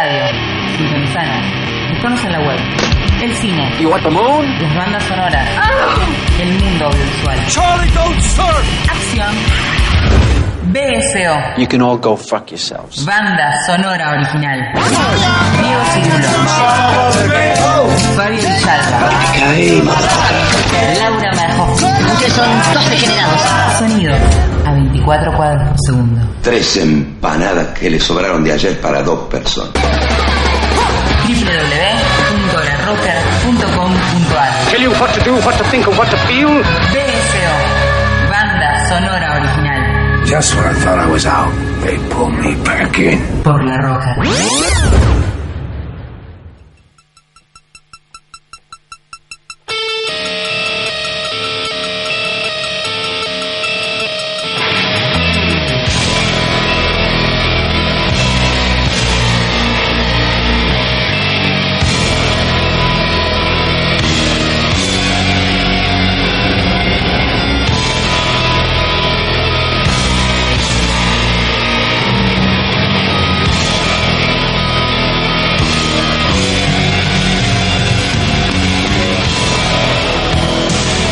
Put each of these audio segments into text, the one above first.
radio. Sintonizanos. Buscanos en la web. El cine. You want the moon? Las bandas sonoras. El mundo audiovisual. Charlie, don't start! Acción. BSO. You can all go fuck yourselves. Banda sonora original. Diego Cirulo. Fabio Villalba. Laura Marjó. Ustedes son dos degenerados. Sonido. A 24 cuadros por segundo. Tres empanadas que le sobraron de ayer para dos personas. www.larocker.com.ar Tell you what to do, what to think, what to feel. BSO. Banda sonora original. Just when I thought I was out, they pulled me back in. Por la roca.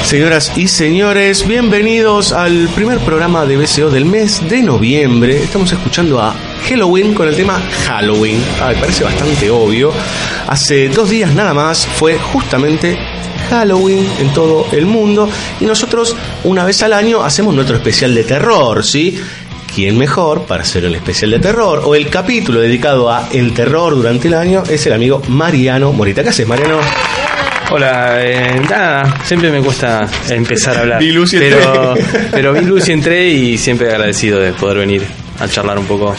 Señoras y señores, bienvenidos al primer programa de BCO del mes de noviembre. Estamos escuchando a Halloween con el tema Halloween. Ay, parece bastante obvio. Hace dos días nada más fue justamente Halloween en todo el mundo y nosotros una vez al año hacemos nuestro especial de terror, ¿sí? ¿Quién mejor para hacer el especial de terror o el capítulo dedicado a el terror durante el año? Es el amigo Mariano Morita. ¿Qué haces, Mariano? Hola, eh, nada, siempre me cuesta empezar a hablar. Vi luz y pero, entré. pero vi luz y entré y siempre agradecido de poder venir a charlar un poco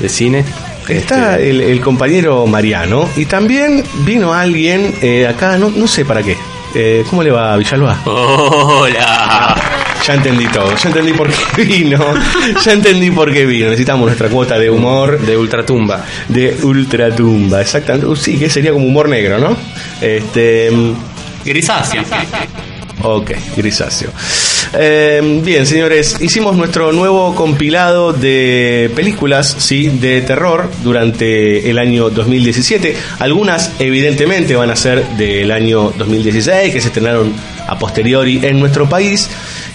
de cine. Está Este, el, el compañero Mariano y también vino alguien eh, acá, no, no sé para qué. Eh, ¿Cómo le va, Villalba? Hola. Ya entendí todo, ya entendí por qué vino, ya entendí por qué vino. Necesitamos nuestra cuota de humor De Ultratumba. de ultratumba, exactamente. Uh, Sí, que sería como humor negro, ¿no? Este, mm, Grisácea. ok, grisáceo. Eh, bien, señores, hicimos nuestro nuevo compilado de películas, sí, de terror durante el año 2017. Algunas, evidentemente, van a ser del año 2016, que se estrenaron a posteriori en nuestro país.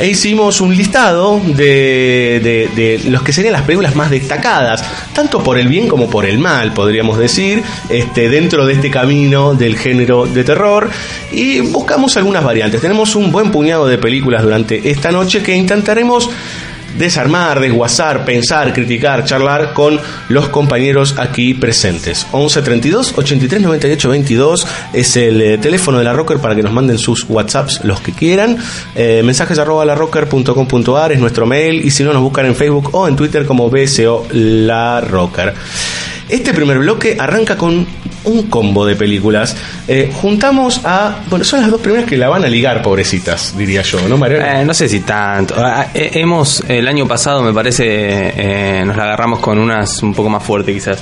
E hicimos un listado de, de- de los que serían las películas más destacadas, tanto por el bien como por el mal, podríamos decir, este, dentro de este camino del género de terror. Y buscamos algunas variantes. Tenemos un buen puñado de películas durante esta noche que intentaremos desarmar, desguazar, pensar, criticar, charlar con los compañeros aquí presentes. 11 32 83 98 22 es el eh, teléfono de la Rocker para que nos manden sus WhatsApps los que quieran. Eh, mensajes arroba larocker.com.ar es nuestro mail y si no nos buscan en Facebook o en Twitter como BSO La Rocker. Este primer bloque arranca con un combo de películas. Eh, juntamos a. Bueno, son las dos primeras que la van a ligar, pobrecitas, diría yo, ¿no, Mariano? Eh, no sé si tanto. Ah, eh, hemos, el año pasado me parece, eh, nos la agarramos con unas un poco más fuertes quizás.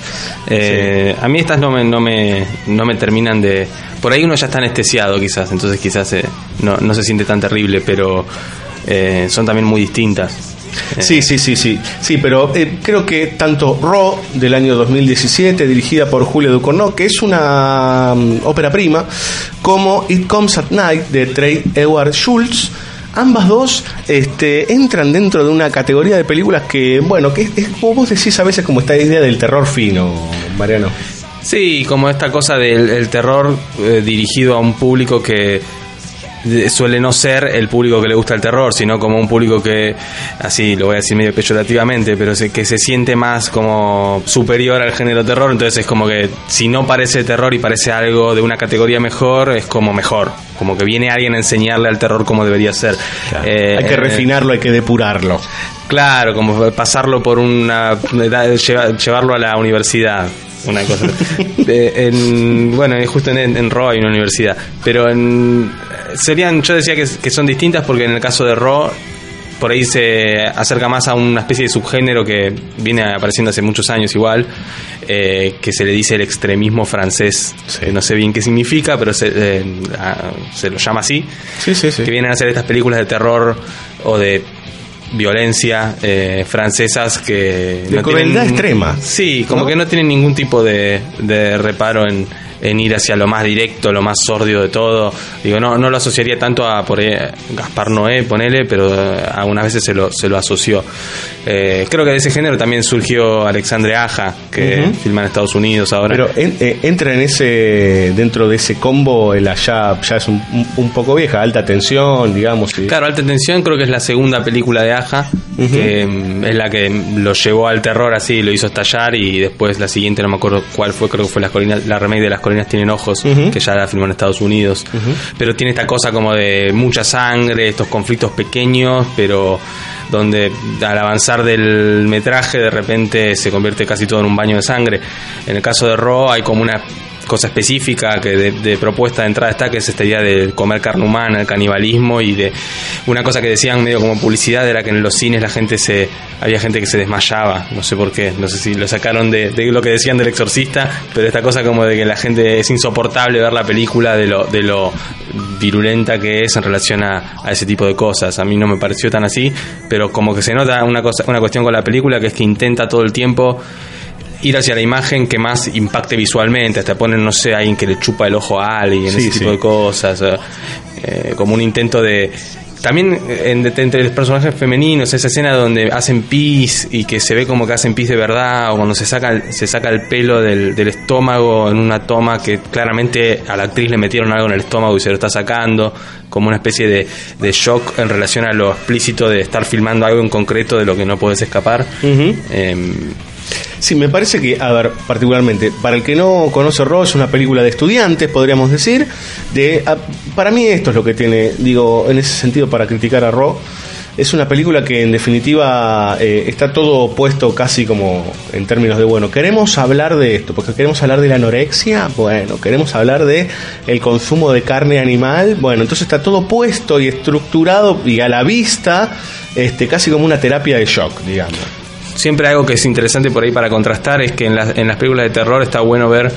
Eh, A mí estas no me, no, me, no me terminan de... Por ahí uno ya está anestesiado quizás, entonces quizás eh, no, no se siente tan terrible, pero eh, son también muy distintas. Eh, Sí, sí, sí, sí. Sí, pero eh, creo que tanto Raw del año 2017, dirigida por Julio Ducournau, que es una mm, ópera prima, como It Comes at Night de Trey Edward Schultz, ambas dos este, entran dentro de una categoría de películas que, bueno, que es, es como vos decís a veces como esta idea del terror fino, Mariano. Sí, como esta cosa del el terror eh, dirigido a un público que suele no ser el público que le gusta el terror, sino como un público que, así lo voy a decir medio peyorativamente, pero se- que se siente más como superior al género terror, entonces es como que si no parece terror y parece algo de una categoría mejor, es como mejor, como que viene alguien a enseñarle al terror cómo debería ser. Eh, hay que eh, refinarlo, hay que depurarlo. Claro, como pasarlo por una. llevarlo a la universidad. Una cosa. De- en- bueno, justo en, en Raw hay una universidad. Pero en, serían. Yo decía que, que son distintas porque en el caso de Raw. Por ahí se acerca más a una especie de subgénero que viene apareciendo hace muchos años igual, eh, que se le dice el extremismo francés. Eh, No sé bien qué significa, pero se, eh, se lo llama así Sí, sí, sí. que vienen a hacer estas películas de terror o de violencia eh, francesas que... De crueldad extrema. Sí, como ¿No? que no tienen ningún tipo de, de reparo en, en ir hacia lo más directo, lo más sordio de todo. Digo, no, no lo asociaría tanto a por ahí, Gaspar Noé, ponele, pero eh, algunas veces se lo, se lo asoció. Eh, creo que de ese género también surgió Alexandre Aja, que Ujú. filma en Estados Unidos ahora. Pero en- eh, entra en ese dentro de ese combo el allá ya es un, un- poco vieja, alta tensión, digamos. y- Claro, Alta Tensión creo que es la segunda película de Aja, que mm, es la que lo llevó al terror así, lo hizo estallar y después la siguiente, no me acuerdo cuál fue, creo que fue las colinas, la remake de Las Colinas Tienen Ojos, que ya la filmó en Estados Unidos. Pero tiene esta cosa como de mucha sangre, estos conflictos pequeños, pero donde al avanzar del metraje de repente se convierte casi todo en un baño de sangre. En el caso de Raw hay como una cosa específica que de, de propuesta de entrada está que es esta idea de comer carne humana, el canibalismo y de una cosa que decían medio como publicidad era que en los cines la gente se había gente que se desmayaba, no sé por qué, no sé si lo sacaron de, de lo que decían del exorcista, pero esta cosa como de que la gente es insoportable ver la película de lo de lo virulenta que es en relación a, a ese tipo de cosas. A mí no me pareció tan así, pero como que se nota una cosa una cuestión con la película que es que intenta todo el tiempo ir hacia la imagen que más impacte visualmente, hasta ponen, no sé, alguien que le chupa el ojo a alguien, Sí, ese sí. tipo de cosas, eh, como un intento de... También eh, en- entre los personajes femeninos, esa escena donde hacen pis y que se ve como que hacen pis de verdad, o cuando se saca, el- se saca el pelo del, del estómago en una toma que claramente a la actriz le metieron algo en el estómago y se lo está sacando, como una especie de, de shock en relación a lo explícito de estar filmando algo en concreto de lo que no puedes escapar. Em, Sí, me parece que, a ver, particularmente, para el que no conoce Raw, es una película de estudiantes, podríamos decir. De, a- para mí esto es lo que tiene, digo, en ese sentido, para criticar a Raw. Es una película que en definitiva eh, está todo puesto casi como en términos de, bueno, queremos hablar de esto, porque queremos hablar de la anorexia, bueno, queremos hablar de el consumo de carne animal, bueno, entonces está todo puesto y estructurado y a la vista, este, casi como una terapia de shock, digamos. Siempre algo que es interesante por ahí para contrastar es que en las, en las películas de terror está bueno ver,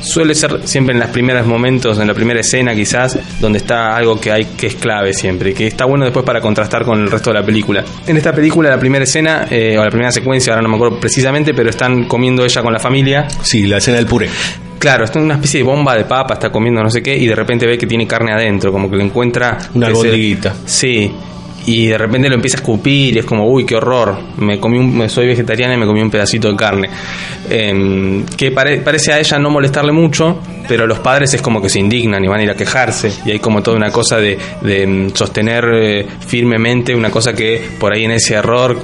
suele ser siempre en los primeros momentos, en la primera escena quizás, donde está algo que hay que es clave siempre, que está bueno después para contrastar con el resto de la película. En esta película, la primera escena, eh, o la primera secuencia, ahora no me acuerdo precisamente, pero están comiendo ella con la familia, Sí, la escena del puré. Claro, está en una especie de bomba de papa, está comiendo no sé qué, y de repente ve que tiene carne adentro, como que le encuentra... Una albondiguita. Sí, y de repente lo empieza a escupir, y es como, uy, qué horror, me comí un, soy vegetariana y me comí un pedacito de carne. Em, que pare- parece a ella no molestarle mucho, pero los padres es como que se indignan y van a ir a quejarse, y hay como toda una cosa de, de, em, sostener eh, firmemente una cosa que por ahí en ese error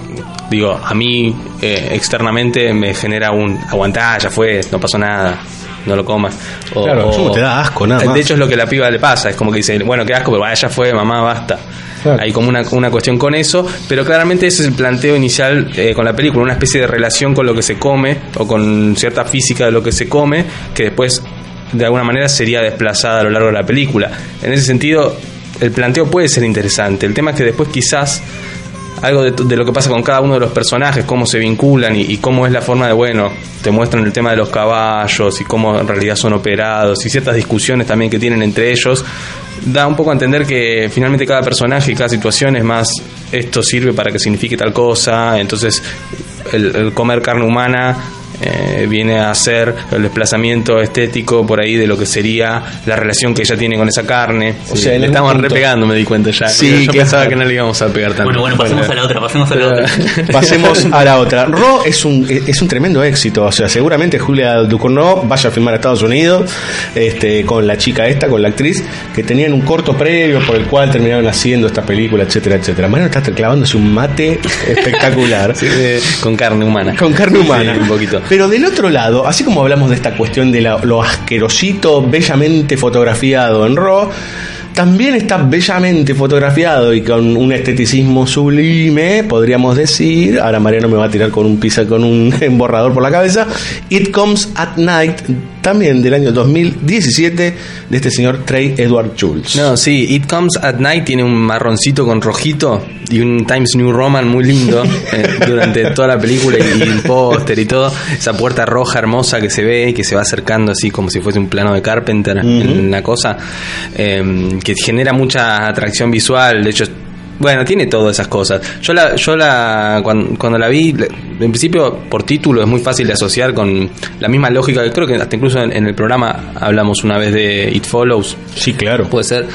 digo, a mí eh, externamente me genera un aguantá, ya fue, no pasó nada, no lo comas. O- Claro, o- te da asco, nada más. De hecho es lo que la piba le pasa, es como que dice, bueno, qué asco, pero vaya, ya fue, mamá, basta. Claro. Hay como una, una cuestión con eso, pero claramente ese es el planteo inicial eh, con la película, una especie de relación con lo que se come o con cierta física de lo que se come, que después de alguna manera sería desplazada a lo largo de la película. En ese sentido, el planteo puede ser interesante. El tema es que después quizás algo de, lo que pasa con cada uno de los personajes, cómo se vinculan y, y cómo es la forma de, bueno, te muestran el tema de los caballos y cómo en realidad son operados y ciertas discusiones también que tienen entre ellos, da un poco a entender que finalmente cada personaje y cada situación es más, esto sirve para que signifique tal cosa, entonces el comer carne humana eh, viene a ser el desplazamiento estético por ahí de lo que sería la relación que ella tiene con esa carne. O sea, le punto- repegando, me di cuenta ya. Sí, Yo pensaba que no le íbamos a pegar tanto. Bueno, bueno, pasemos a la otra, pasemos a la otra. Pasemos a la otra. Raw es un, es un tremendo éxito. O sea, seguramente Julia Ducournau vaya a filmar a Estados Unidos este, con la chica esta, con la actriz, que tenían un corto previo por el cual terminaron haciendo esta película, etcétera, etcétera. Mariano está clavándose un mate espectacular. Sí, eh, con carne humana. Con carne humana. Sí, un poquito. Pero del otro lado, así como hablamos de esta cuestión de la- lo asquerosito, bellamente fotografiado en Raw, también está bellamente fotografiado y con un esteticismo sublime, podríamos decir. Ahora Mariano me va a tirar con un pizza, con un borrador por la cabeza. It Comes at Night, también del año 2017, de este señor Trey Edward Jules. No, sí, It Comes at Night tiene un marroncito con rojito y un Times New Roman muy lindo eh, durante toda la película y, y el póster y todo. Esa puerta roja hermosa que se ve y que se va acercando así como si fuese un plano de Carpenter en la cosa, eh, que genera mucha atracción visual. De hecho, Bueno, tiene todas esas cosas. Yo la, yo la cuando, cuando la vi, en principio por título es muy fácil de asociar con la misma lógica que creo que hasta incluso en, en el programa hablamos una vez de It Follows. Sí, claro. Puede ser,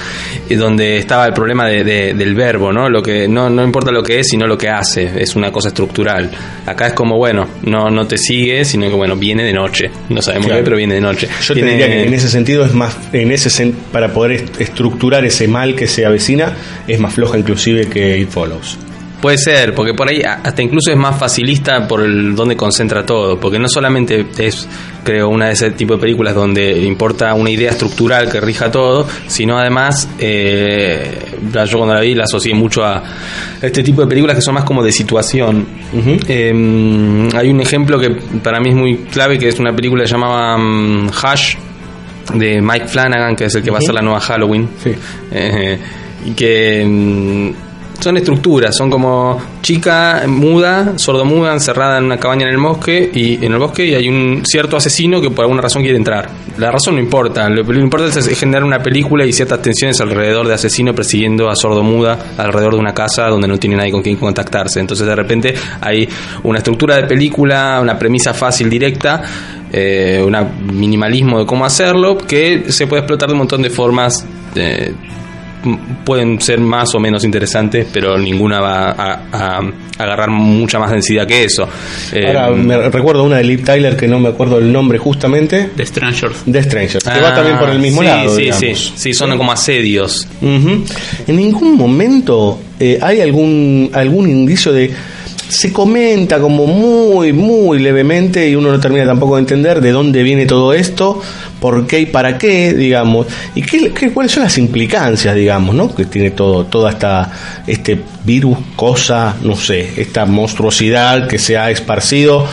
donde estaba el problema de- de- del verbo, ¿no? Lo que no, no importa lo que es, sino lo que hace, es una cosa estructural. Acá es como, bueno, no, no te sigue, sino que, bueno, viene de noche. No sabemos Claro. qué, pero viene de noche. Yo Tiene- te diría que en ese sentido es más, en ese sen- para poder est- estructurar ese mal que se avecina, es más floja inclusive que It Follows. Puede ser, porque por ahí hasta incluso es más facilista por el donde concentra todo, porque no solamente es, creo, una de ese tipo de películas donde importa una idea estructural que rija todo, sino además, eh, yo cuando la vi la asocié mucho a este tipo de películas que son más como de situación. Eh, hay un ejemplo que para mí es muy clave, que es una película que se llamaba mm, Hush, de Mike Flanagan, que es el que va a ser la nueva Halloween. Sí. Eh, y que mm, son estructuras, son como chica muda, sordomuda, encerrada en una cabaña en el bosque y en el bosque y hay un cierto asesino que por alguna razón quiere entrar. La razón no importa, lo que importa es, generar una película y ciertas tensiones alrededor de asesino persiguiendo a sordomuda alrededor de una casa donde no tiene nadie con quien contactarse. Entonces de repente hay una estructura de película, una premisa fácil, directa, eh, un minimalismo de cómo hacerlo que se puede explotar de un montón de formas. eh, pueden ser más o menos interesantes, pero ninguna va a, a agarrar mucha más densidad que eso. Eh, Ahora me recuerdo una de Liv Tyler que no me acuerdo el nombre justamente, The Strangers. The Strangers, que ah, va también por el mismo sí, lado. Sí, digamos. sí, sí, son como asedios. En ningún momento eh, hay algún algún indicio de se comenta como muy muy levemente y uno no termina tampoco de entender de dónde viene todo esto, por qué y para qué, digamos, y qué, qué- cuáles son las implicancias, digamos, ¿no? Que tiene todo toda esta este virus, cosa, no sé, esta monstruosidad que se ha esparcido.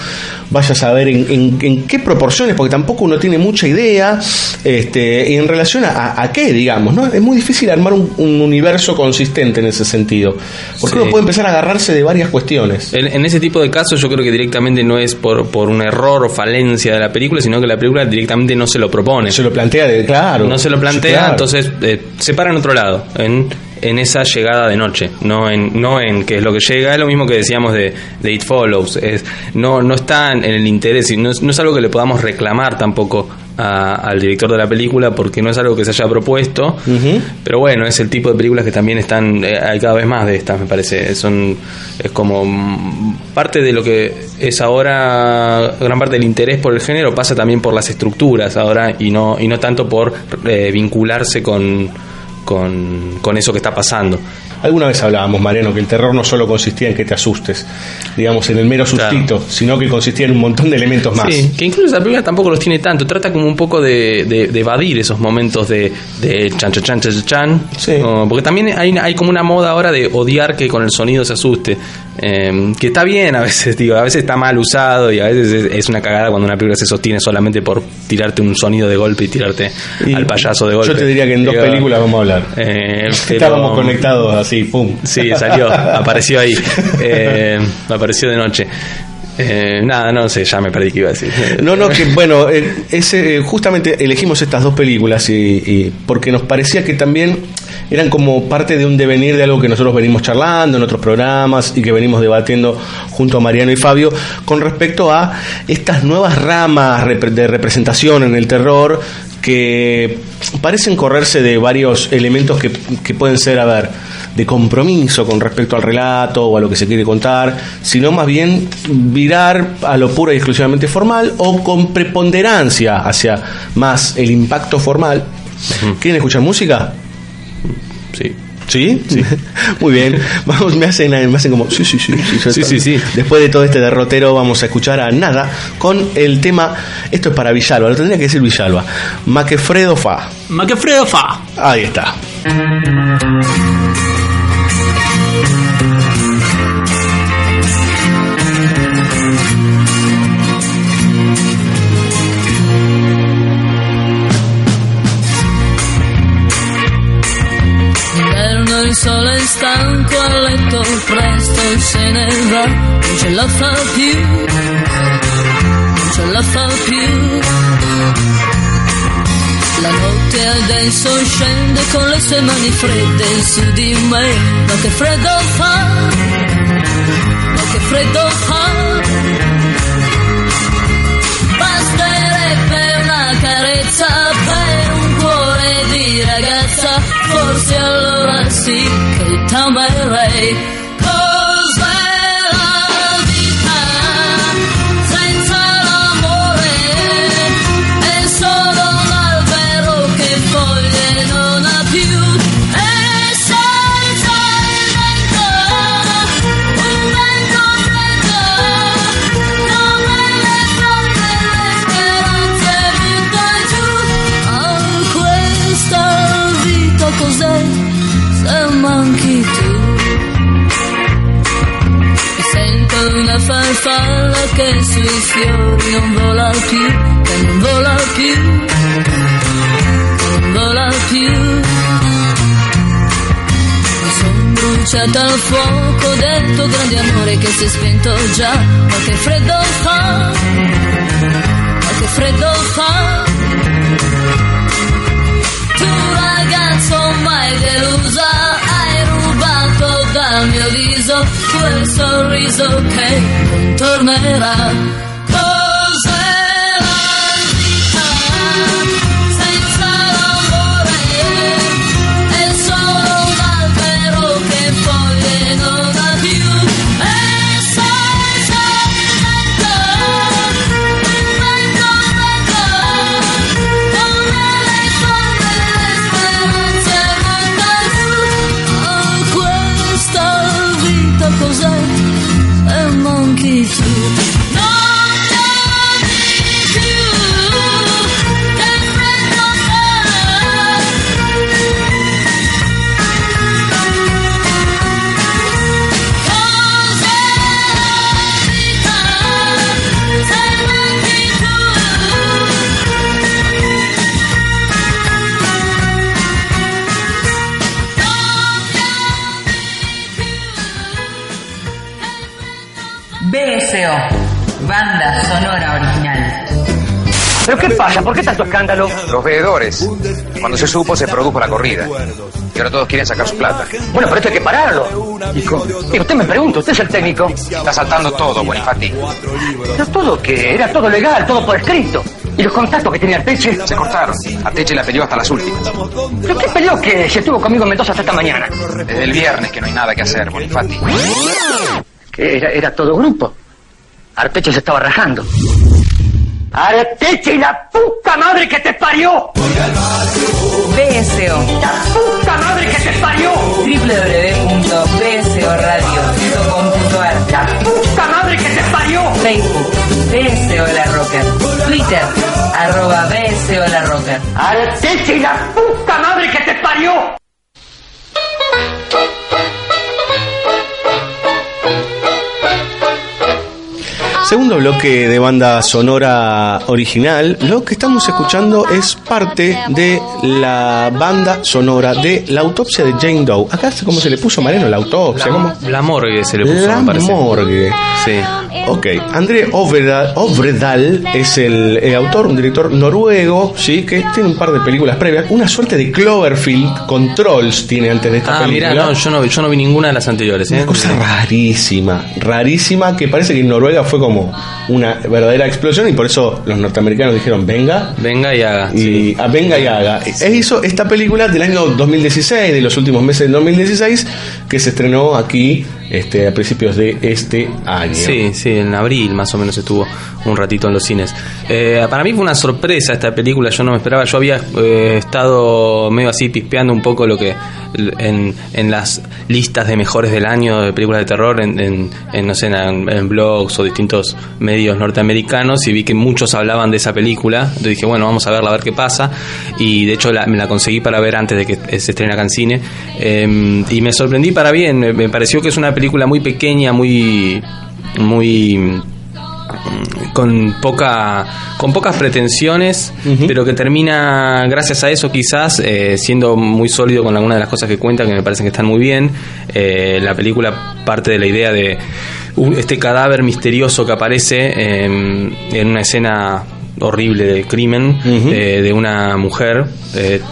Vaya a saber en, en- en qué proporciones, porque tampoco uno tiene mucha idea este, en relación a, a qué, digamos, ¿no? Es muy difícil armar un, un universo consistente en ese sentido, porque Sí. uno puede empezar a agarrarse de varias cuestiones. En, en ese tipo de casos yo creo que directamente no es por, por un error o falencia de la película, sino que la película directamente no se lo propone. Se lo plantea, de, claro. no se lo plantea, claro. entonces eh, se para en otro lado, en, en esa llegada de noche, no en, no en qué es lo que llega, es lo mismo que decíamos de, de It Follows, es, no, no está en el interés, y no, es- no es algo que le podamos reclamar tampoco a- al director de la película porque no es algo que se haya propuesto, Ujú. pero bueno, es el tipo de películas que también están, eh, hay cada vez más de estas, me parece, son, es como mm, parte de lo que es ahora, gran parte del interés por el género pasa también por las estructuras ahora y no, y no tanto por eh, vincularse con, con, con eso que está pasando. Alguna vez hablábamos, Mariano, que el terror no solo consistía en que te asustes, digamos, en el mero sustito, sino que consistía en un montón de elementos más. Sí, que incluso la película tampoco los tiene tanto. Trata como un poco de, de- de evadir esos momentos de, de chan, chan, chan, chan, chan. Sí. Porque también hay, hay como una moda ahora de odiar que con el sonido se asuste. Eh, que está bien a veces, digo, a veces está mal usado y a veces es, es una cagada cuando una película se sostiene solamente por tirarte un sonido de golpe y tirarte Y al payaso de golpe. Yo te diría que en dos películas vamos a hablar. eh, pero- Estábamos conectados así, pum. Sí, salió, apareció ahí. Eh, apareció de noche. Eh, nada, no sé, ya me perdí que iba a decir. No, no, que bueno, eh, ese, eh, justamente elegimos estas dos películas y, porque nos parecía que también eran como parte de un devenir de algo que nosotros venimos charlando en otros programas y que venimos debatiendo junto a Mariano y Fabio con respecto a estas nuevas ramas de representación en el terror que parecen correrse de varios elementos que, que pueden ser, a ver, de compromiso con respecto al relato o a lo que se quiere contar, sino más bien virar a lo puro y exclusivamente formal o con preponderancia hacia más el impacto formal. ¿Quieren escuchar música? Sí. ¿Sí? Muy bien. Vamos, me hacen, me hacen como, sí, sí, sí. Sí, Sí, sí, sí. Después de todo este derrotero vamos a escuchar a Nada con el tema, esto es para Villalba, lo tendría que decir Villalba, Maquefredo Fa. Maquefredo Fa. Ahí está. Il sole è stanco a letto presto se ne va, non ce la fa più, non ce la fa più. La notte ha denso scende con le sue mani fredde su di me. Ma che freddo fa, ma che freddo fa. see, could tell my life. Sui fiori non vola più, che non vola più, che non vola più. Mi son bruciata al fuoco del tuo grande amore che si è spento già, ma che freddo fa, ma che freddo fa. Tu ragazzo mai delusa dal mio viso quel sorriso che non tornerà. Banda sonora original. ¿Pero qué pasa? ¿Por qué tanto escándalo? Los veedores. Cuando se supo, se produjo la corrida. Y ahora todos quieren sacar su plata. Bueno, pero esto hay que pararlo. Y usted me pregunta, usted es el técnico. Está saltando todo, Bonifati. Pero todo que era todo legal, todo por escrito. ¿Y los contactos que tenía Arteche? Se cortaron. Arteche la peleó hasta las últimas. ¿Pero qué peleó que se estuvo conmigo en Mendoza hasta esta mañana? Desde el viernes que no hay nada que hacer, Bonifati. Era, era todo grupo. Arteche se estaba rajando. ¡Arteche y la puta madre que te parió! BSO, ¡La puta madre que te parió! www.bsoradio.com.ar ¡La puta madre que te parió! Facebook, BSO La Rocker. Twitter, arroba BSO La Rocker. ¡Arteche y la puta madre que te parió! Segundo bloque de banda sonora original. Lo que estamos escuchando es parte de la banda sonora de la autopsia de Jane Doe. Acá, ¿cómo se le puso Mariano? La autopsia. ¿cómo? La morgue se le puso, La me parece. morgue. Sí. Ok, André Ovredal, Ovredal es el, autor, un director noruego, sí, que tiene un par de películas previas. Una suerte de Cloverfield Controls tiene antes de esta Ah, película. mira, no, yo no, yo no vi ninguna de las anteriores. ¿eh? Una cosa rarísima, rarísima, que parece que en Noruega fue como una verdadera explosión y por eso los norteamericanos dijeron, venga, Venga y haga. y sí. a venga y haga. E hizo esta película del año 2016, de los últimos meses del 2016, que se estrenó aquí este, a principios de este año. Sí, sí, en abril más o menos estuvo un ratito en los cines. Eh, para mí fue una sorpresa esta película, yo no me esperaba, yo había eh, estado medio así pispeando un poco lo que en, en las listas de mejores del año de películas de terror, en, en, en, no sé, en, blogs o distintos medios norteamericanos y vi que muchos hablaban de esa película, entonces dije, bueno, vamos a verla, a ver qué pasa, y de hecho la- me la conseguí para ver antes de que se estrene acá en cine, Eh, y me sorprendí para bien, me- me pareció que es una película muy pequeña, muy muy con poca con pocas pretensiones pero que termina gracias a eso quizás eh, siendo muy sólido con algunas de las cosas que cuenta que me parecen que están muy bien Eh, la película parte de la idea de un- este cadáver misterioso que aparece eh, en una escena horrible de crimen eh, de una mujer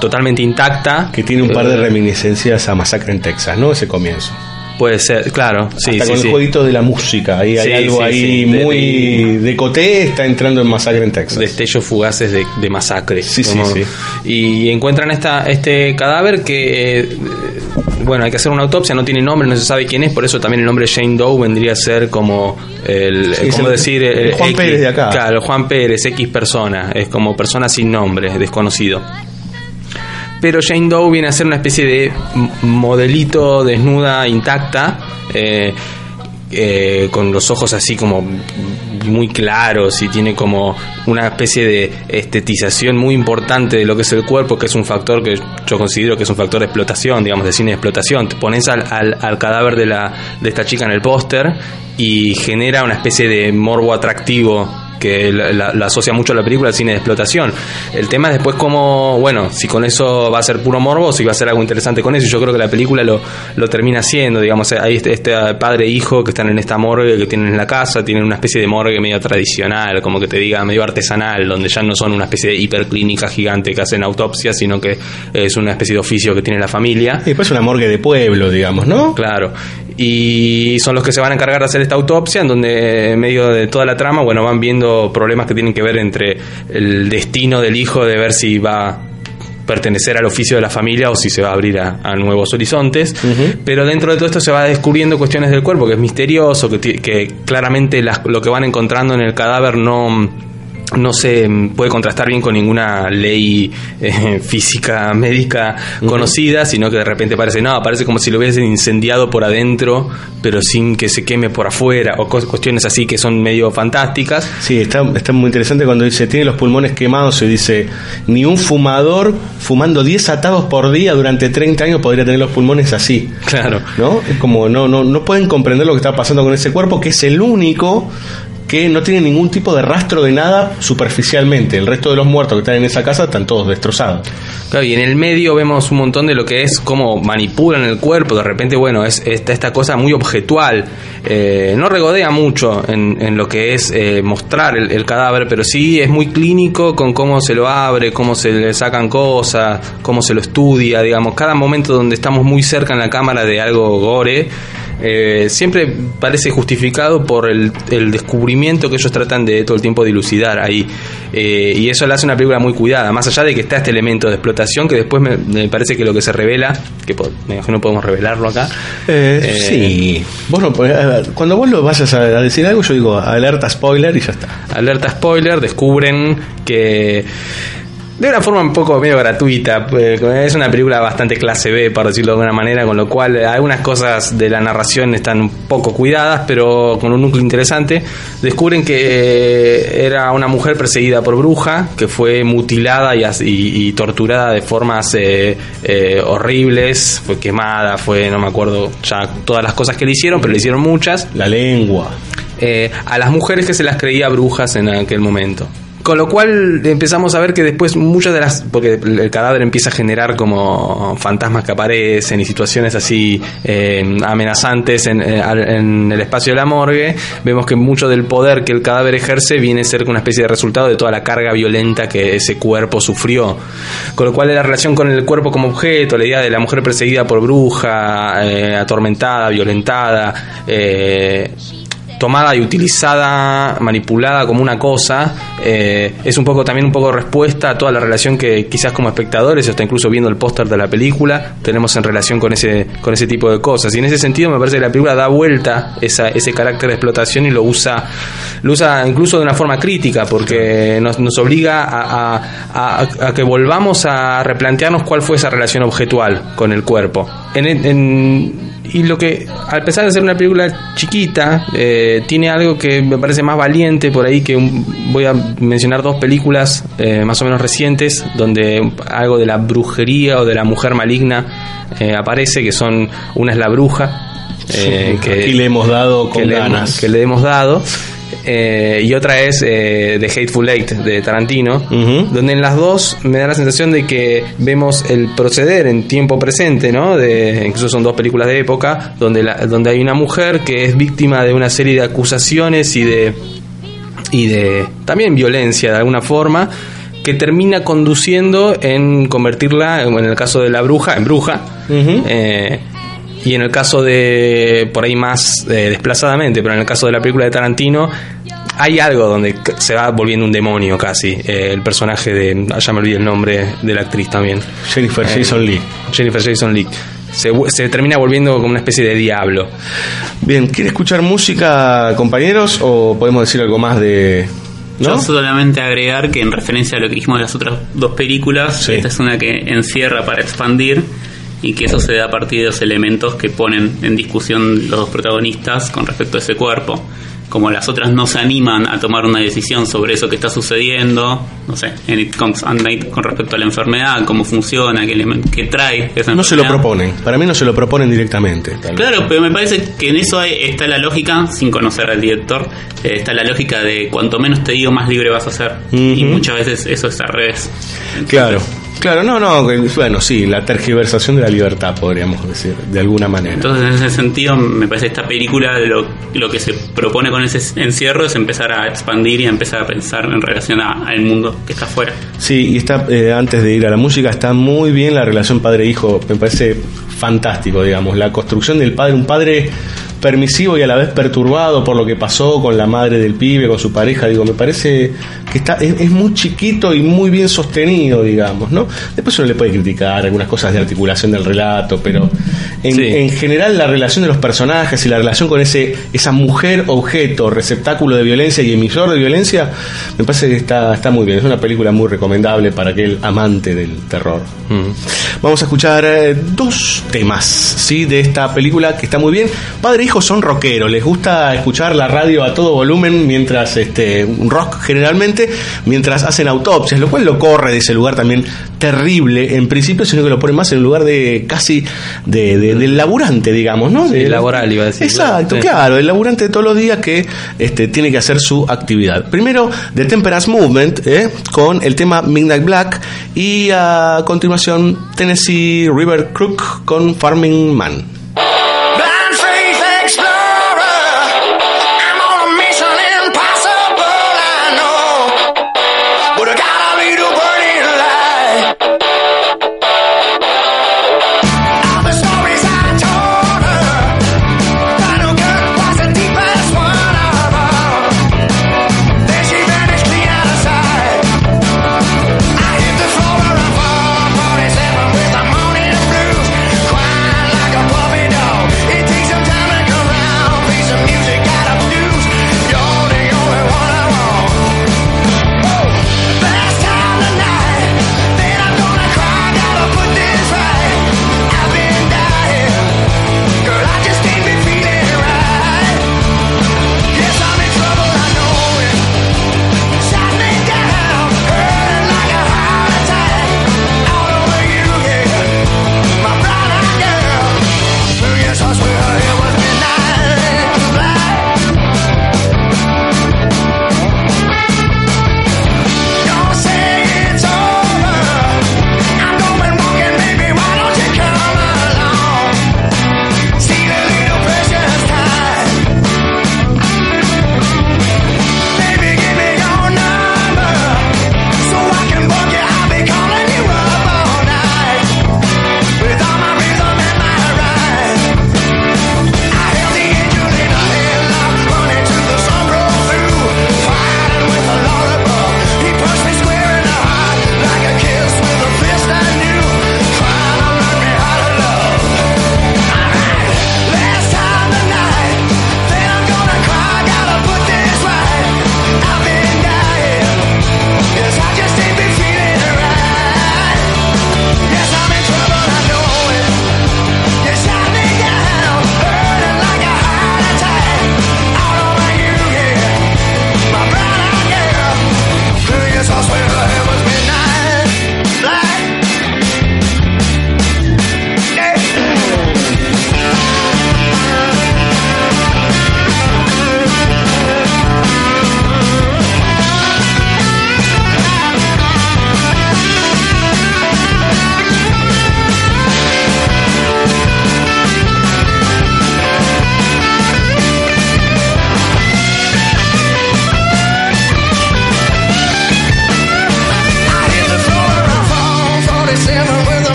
totalmente intacta. Que tiene un par de reminiscencias a Masacre en Texas, ¿no? Ese comienzo. Puede ser, claro, sí, Hasta sí, con sí. el jueguito de la música. Ahí hay algo ahí muy de coté, está entrando en Masacre en Texas. destellos fugaces de, de masacre. Sí, sí, Como- sí. Y encuentran esta, este cadáver que, eh, bueno, hay que hacer una autopsia, no tiene nombre, no se sabe quién es, por eso también el nombre Jane Doe vendría a ser como el, es ¿cómo el- decir? el Juan Pérez de acá. Claro, Juan Pérez, X persona, es como persona sin nombre, desconocido. Pero Jane Doe viene a ser una especie de modelito desnuda, intacta, eh, eh, con los ojos así como muy claros y tiene como una especie de estetización muy importante de lo que es el cuerpo, que es un factor que yo considero que es un factor de explotación, digamos, de cine de explotación. Te pones al, al- al cadáver de, la, de esta chica en el póster y genera una especie de morbo atractivo que la, la- la asocia mucho a la película al cine de explotación. El tema es después cómo, bueno, si con eso va a ser puro morbo si va a ser algo interesante con eso. Y yo creo que la película lo, lo termina haciendo, digamos, hay este, este padre e hijo que están en esta morgue que tienen en la casa, tienen una especie de morgue medio tradicional, como que te diga, medio artesanal, donde ya no son una especie de hiperclínica gigante que hacen autopsia, sino que es una especie de oficio que tiene la familia. Y después una morgue de pueblo, digamos, ¿no? Claro. Y son los que se van a encargar de hacer esta autopsia, en donde en medio de toda la trama, bueno, van viendo problemas que tienen que ver entre el destino del hijo de ver si va a pertenecer al oficio de la familia o si se va a abrir a, a nuevos horizontes. Pero dentro de todo esto se va descubriendo cuestiones del cuerpo, que es misterioso, que, que claramente las- lo que van encontrando en el cadáver no no se puede contrastar bien con ninguna ley eh, física médica conocida, sino que de repente parece, no, parece como si lo hubiesen incendiado por adentro, pero sin que se queme por afuera, o cuestiones así que son medio fantásticas. Sí, está, está muy interesante cuando dice, tiene los pulmones quemados y dice, ni un fumador fumando 10 atados por día durante 30 años podría tener los pulmones así. Claro. ¿No? Es como, no, no, no pueden comprender lo que está pasando con ese cuerpo, que es el único que no tiene ningún tipo de rastro de nada superficialmente. El resto de los muertos que están en esa casa están todos destrozados. Claro, y en el medio vemos un montón de lo que es cómo manipulan el cuerpo. De repente, bueno, es esta, esta cosa muy objetual. Eh, no regodea mucho en, lo que es eh, mostrar el cadáver, pero sí es muy clínico con cómo se lo abre, cómo se le sacan cosas, cómo se lo estudia, digamos. Cada momento donde estamos muy cerca en la cámara de algo gore. Eh, siempre parece justificado por el, el descubrimiento que ellos tratan de todo el tiempo dilucidar ahí. Eh, y eso le hace una película muy cuidada, más allá de que está este elemento de explotación que después me, me parece que lo que se revela, que po- me imagino podemos revelarlo acá. Eh, sí. Vos no cuando vos lo vayas a decir algo, yo digo alerta spoiler y ya está. Alerta spoiler, descubren que de una forma un poco medio gratuita, pues, es una película bastante clase B, por decirlo de alguna manera, con lo cual algunas cosas de la narración están un poco cuidadas, pero con un núcleo interesante. Descubren que eh, era una mujer perseguida por bruja, que fue mutilada y, y- y torturada de formas eh, eh, horribles, fue quemada, fue, no me acuerdo ya todas las cosas que le hicieron, pero le hicieron muchas. La lengua. Eh, a las mujeres que se las creía brujas en aquel momento. Con lo cual empezamos a ver que después muchas de las... porque el cadáver empieza a generar como fantasmas que aparecen y situaciones así eh, amenazantes en, eh, en el espacio de la morgue. Vemos que mucho del poder que el cadáver ejerce viene a ser una especie de resultado de toda la carga violenta que ese cuerpo sufrió. Con lo cual la relación con el cuerpo como objeto, la idea de la mujer perseguida por bruja, eh, atormentada, violentada, eh, tomada y utilizada, manipulada como una cosa, eh, es un poco también un poco respuesta a toda la relación que quizás como espectadores, o hasta incluso viendo el póster de la película, tenemos en relación con ese, con ese tipo de cosas. Y en ese sentido me parece que la película da vuelta esa, ese carácter de explotación y lo usa, lo usa incluso de una forma crítica, porque nos, nos obliga a, a- que volvamos a replantearnos cuál fue esa relación objetual con el cuerpo. En, en- y lo que, a pesar de ser una película chiquita, eh, tiene algo que me parece más valiente por ahí que un- voy a mencionar dos películas eh, más o menos recientes donde algo de la brujería o de la mujer maligna eh, aparece, que son una es la bruja, eh, que, Aquí le hemos dado con que le ganas. que le hemos dado. Eh, y otra es eh, The Hateful Eight de Tarantino, donde en las dos me da la sensación de que vemos el proceder en tiempo presente, ¿no? De, incluso son dos películas de época, donde, la- donde hay una mujer que es víctima de una serie de acusaciones y de y de también violencia de alguna forma que termina conduciendo en convertirla, en el caso de la bruja, en bruja. eh, y en el caso de, por ahí más eh, desplazadamente, pero en el caso de la película de Tarantino, hay algo donde se va volviendo un demonio casi. eh, el personaje de, ah, ya me olvidé el nombre de la actriz también. Jennifer Eh, Jason Lee. Jennifer Jason Lee. Se, se termina volviendo como una especie de diablo. Bien, ¿quiere escuchar música, compañeros? ¿O podemos decir algo más de.? ¿No? Yo solamente agregar que en referencia a lo que dijimos de las otras dos películas, esta es una que encierra para expandir y que eso se da a partir de los elementos que ponen en discusión los dos protagonistas con respecto a ese cuerpo. Como las otras no se animan a tomar una decisión sobre eso que está sucediendo, no sé, en It Comes at Night con respecto a la enfermedad, cómo funciona, qué, qué trae esa No se lo enfermedad. proponen. Para mí no se lo proponen directamente. Claro, pero me parece que en eso hay- está la lógica, sin conocer al director, eh, está la lógica de cuanto menos te digo, más libre vas a ser. Y muchas veces eso es al revés. Claro, claro, no, no, bueno, sí, la tergiversación de la libertad, podríamos decir, de alguna manera. Entonces, en ese sentido, me parece esta película lo, lo que se propone con ese encierro es empezar a expandir y a empezar a pensar en relación a- al mundo que está afuera. Sí, y está, eh, antes de ir a la música, está muy bien la relación padre-hijo, me parece fantástico, digamos, la construcción del padre, un padre permisivo y a la vez perturbado por lo que pasó con la madre del pibe, con su pareja, digo, me parece que está es, es muy chiquito y muy bien sostenido, digamos, ¿no? Después uno le puede criticar algunas cosas de articulación del relato, pero en, Sí. en general la relación de los personajes y la relación con ese esa mujer objeto, receptáculo de violencia y emisor de violencia, me parece que está, está muy bien. Es una película muy recomendable para aquel amante del terror. Vamos a escuchar eh, dos temas ¿sí? de esta película que está muy bien. Padre e hijo son rockeros, les gusta escuchar la radio a todo volumen mientras, este, un rock generalmente, mientras hacen autopsias, lo cual lo corre de ese lugar también terrible en principio, sino que lo pone más en lugar de casi de, de- del laburante, digamos, ¿no? Sí, De- laboral, iba a decir. Exacto, Sí. claro, el laburante de todos los días que este, tiene que hacer su actividad. Primero, The Temperance Movement, ¿eh? con el tema Midnight Black, y a continuación, Tennessee River Crook con Farming Man.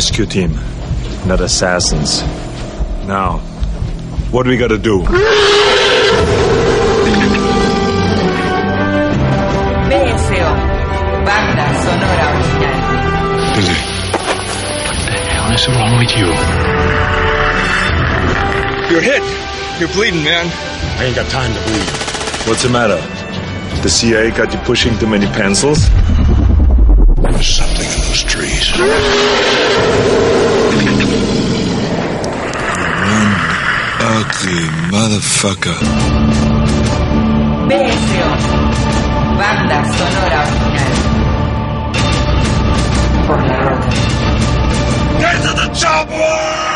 Rescue team, not assassins. Now, what do we gotta do? BSO, banda sonora original. Billy, what the hell is wrong with you? You're hit. You're bleeding, man. I ain't got time to bleed. What's the matter? The CIA got you pushing too many pencils? Motherfucker. BSO, banda sonora original. Por la roca. Get to the chopper!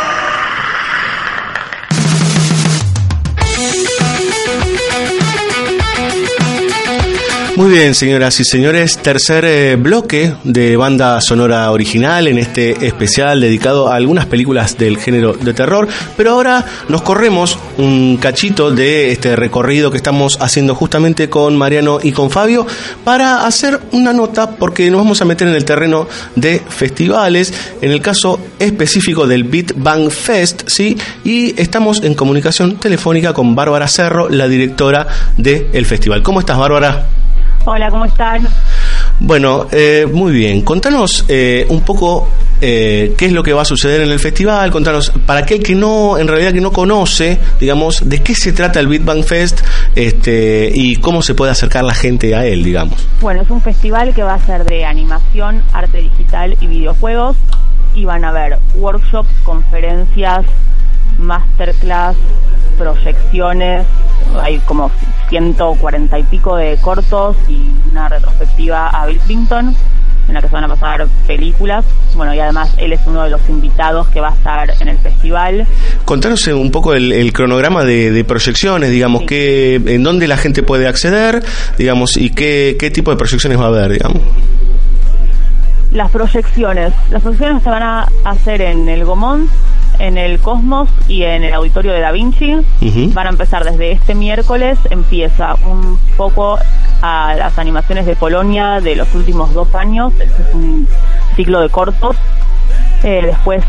Muy bien, señoras y señores, tercer eh, bloque de banda sonora original en este especial dedicado a algunas películas del género de terror, pero ahora nos corremos un cachito de este recorrido que estamos haciendo justamente con Mariano y con Fabio para hacer una nota porque nos vamos a meter en el terreno de festivales, en el caso específico del Beat Bang Fest, ¿sí? Y estamos en comunicación telefónica con Bárbara Cerro, la directora del festival. ¿Cómo estás, Bárbara? Hola, ¿cómo están? Bueno, eh, muy bien. Contanos eh, un poco eh, qué es lo que va a suceder en el festival. Contanos, para aquel que no, en realidad que no conoce, digamos, de qué se trata el Beat Bang Fest este, y cómo se puede acercar la gente a él, digamos. Bueno, es un festival que va a ser de animación, arte digital y videojuegos. Y van a haber workshops, conferencias, masterclass, proyecciones. Hay como 140 y pico de cortos y una retrospectiva a Bill Clinton en la que se van a pasar películas. Bueno, y además él es uno de los invitados que va a estar en el festival. Contanos un poco el, el cronograma de, de proyecciones, digamos, qué, en dónde la gente puede acceder, digamos, y qué, qué tipo de proyecciones va a haber, digamos. Las proyecciones. Las proyecciones se van a hacer en el Gomont, en el Cosmos y en el Auditorio de Da Vinci. Van a empezar desde este miércoles. Empieza un poco a las animaciones de Polonia de los últimos dos años. Este es un ciclo de cortos. Eh, después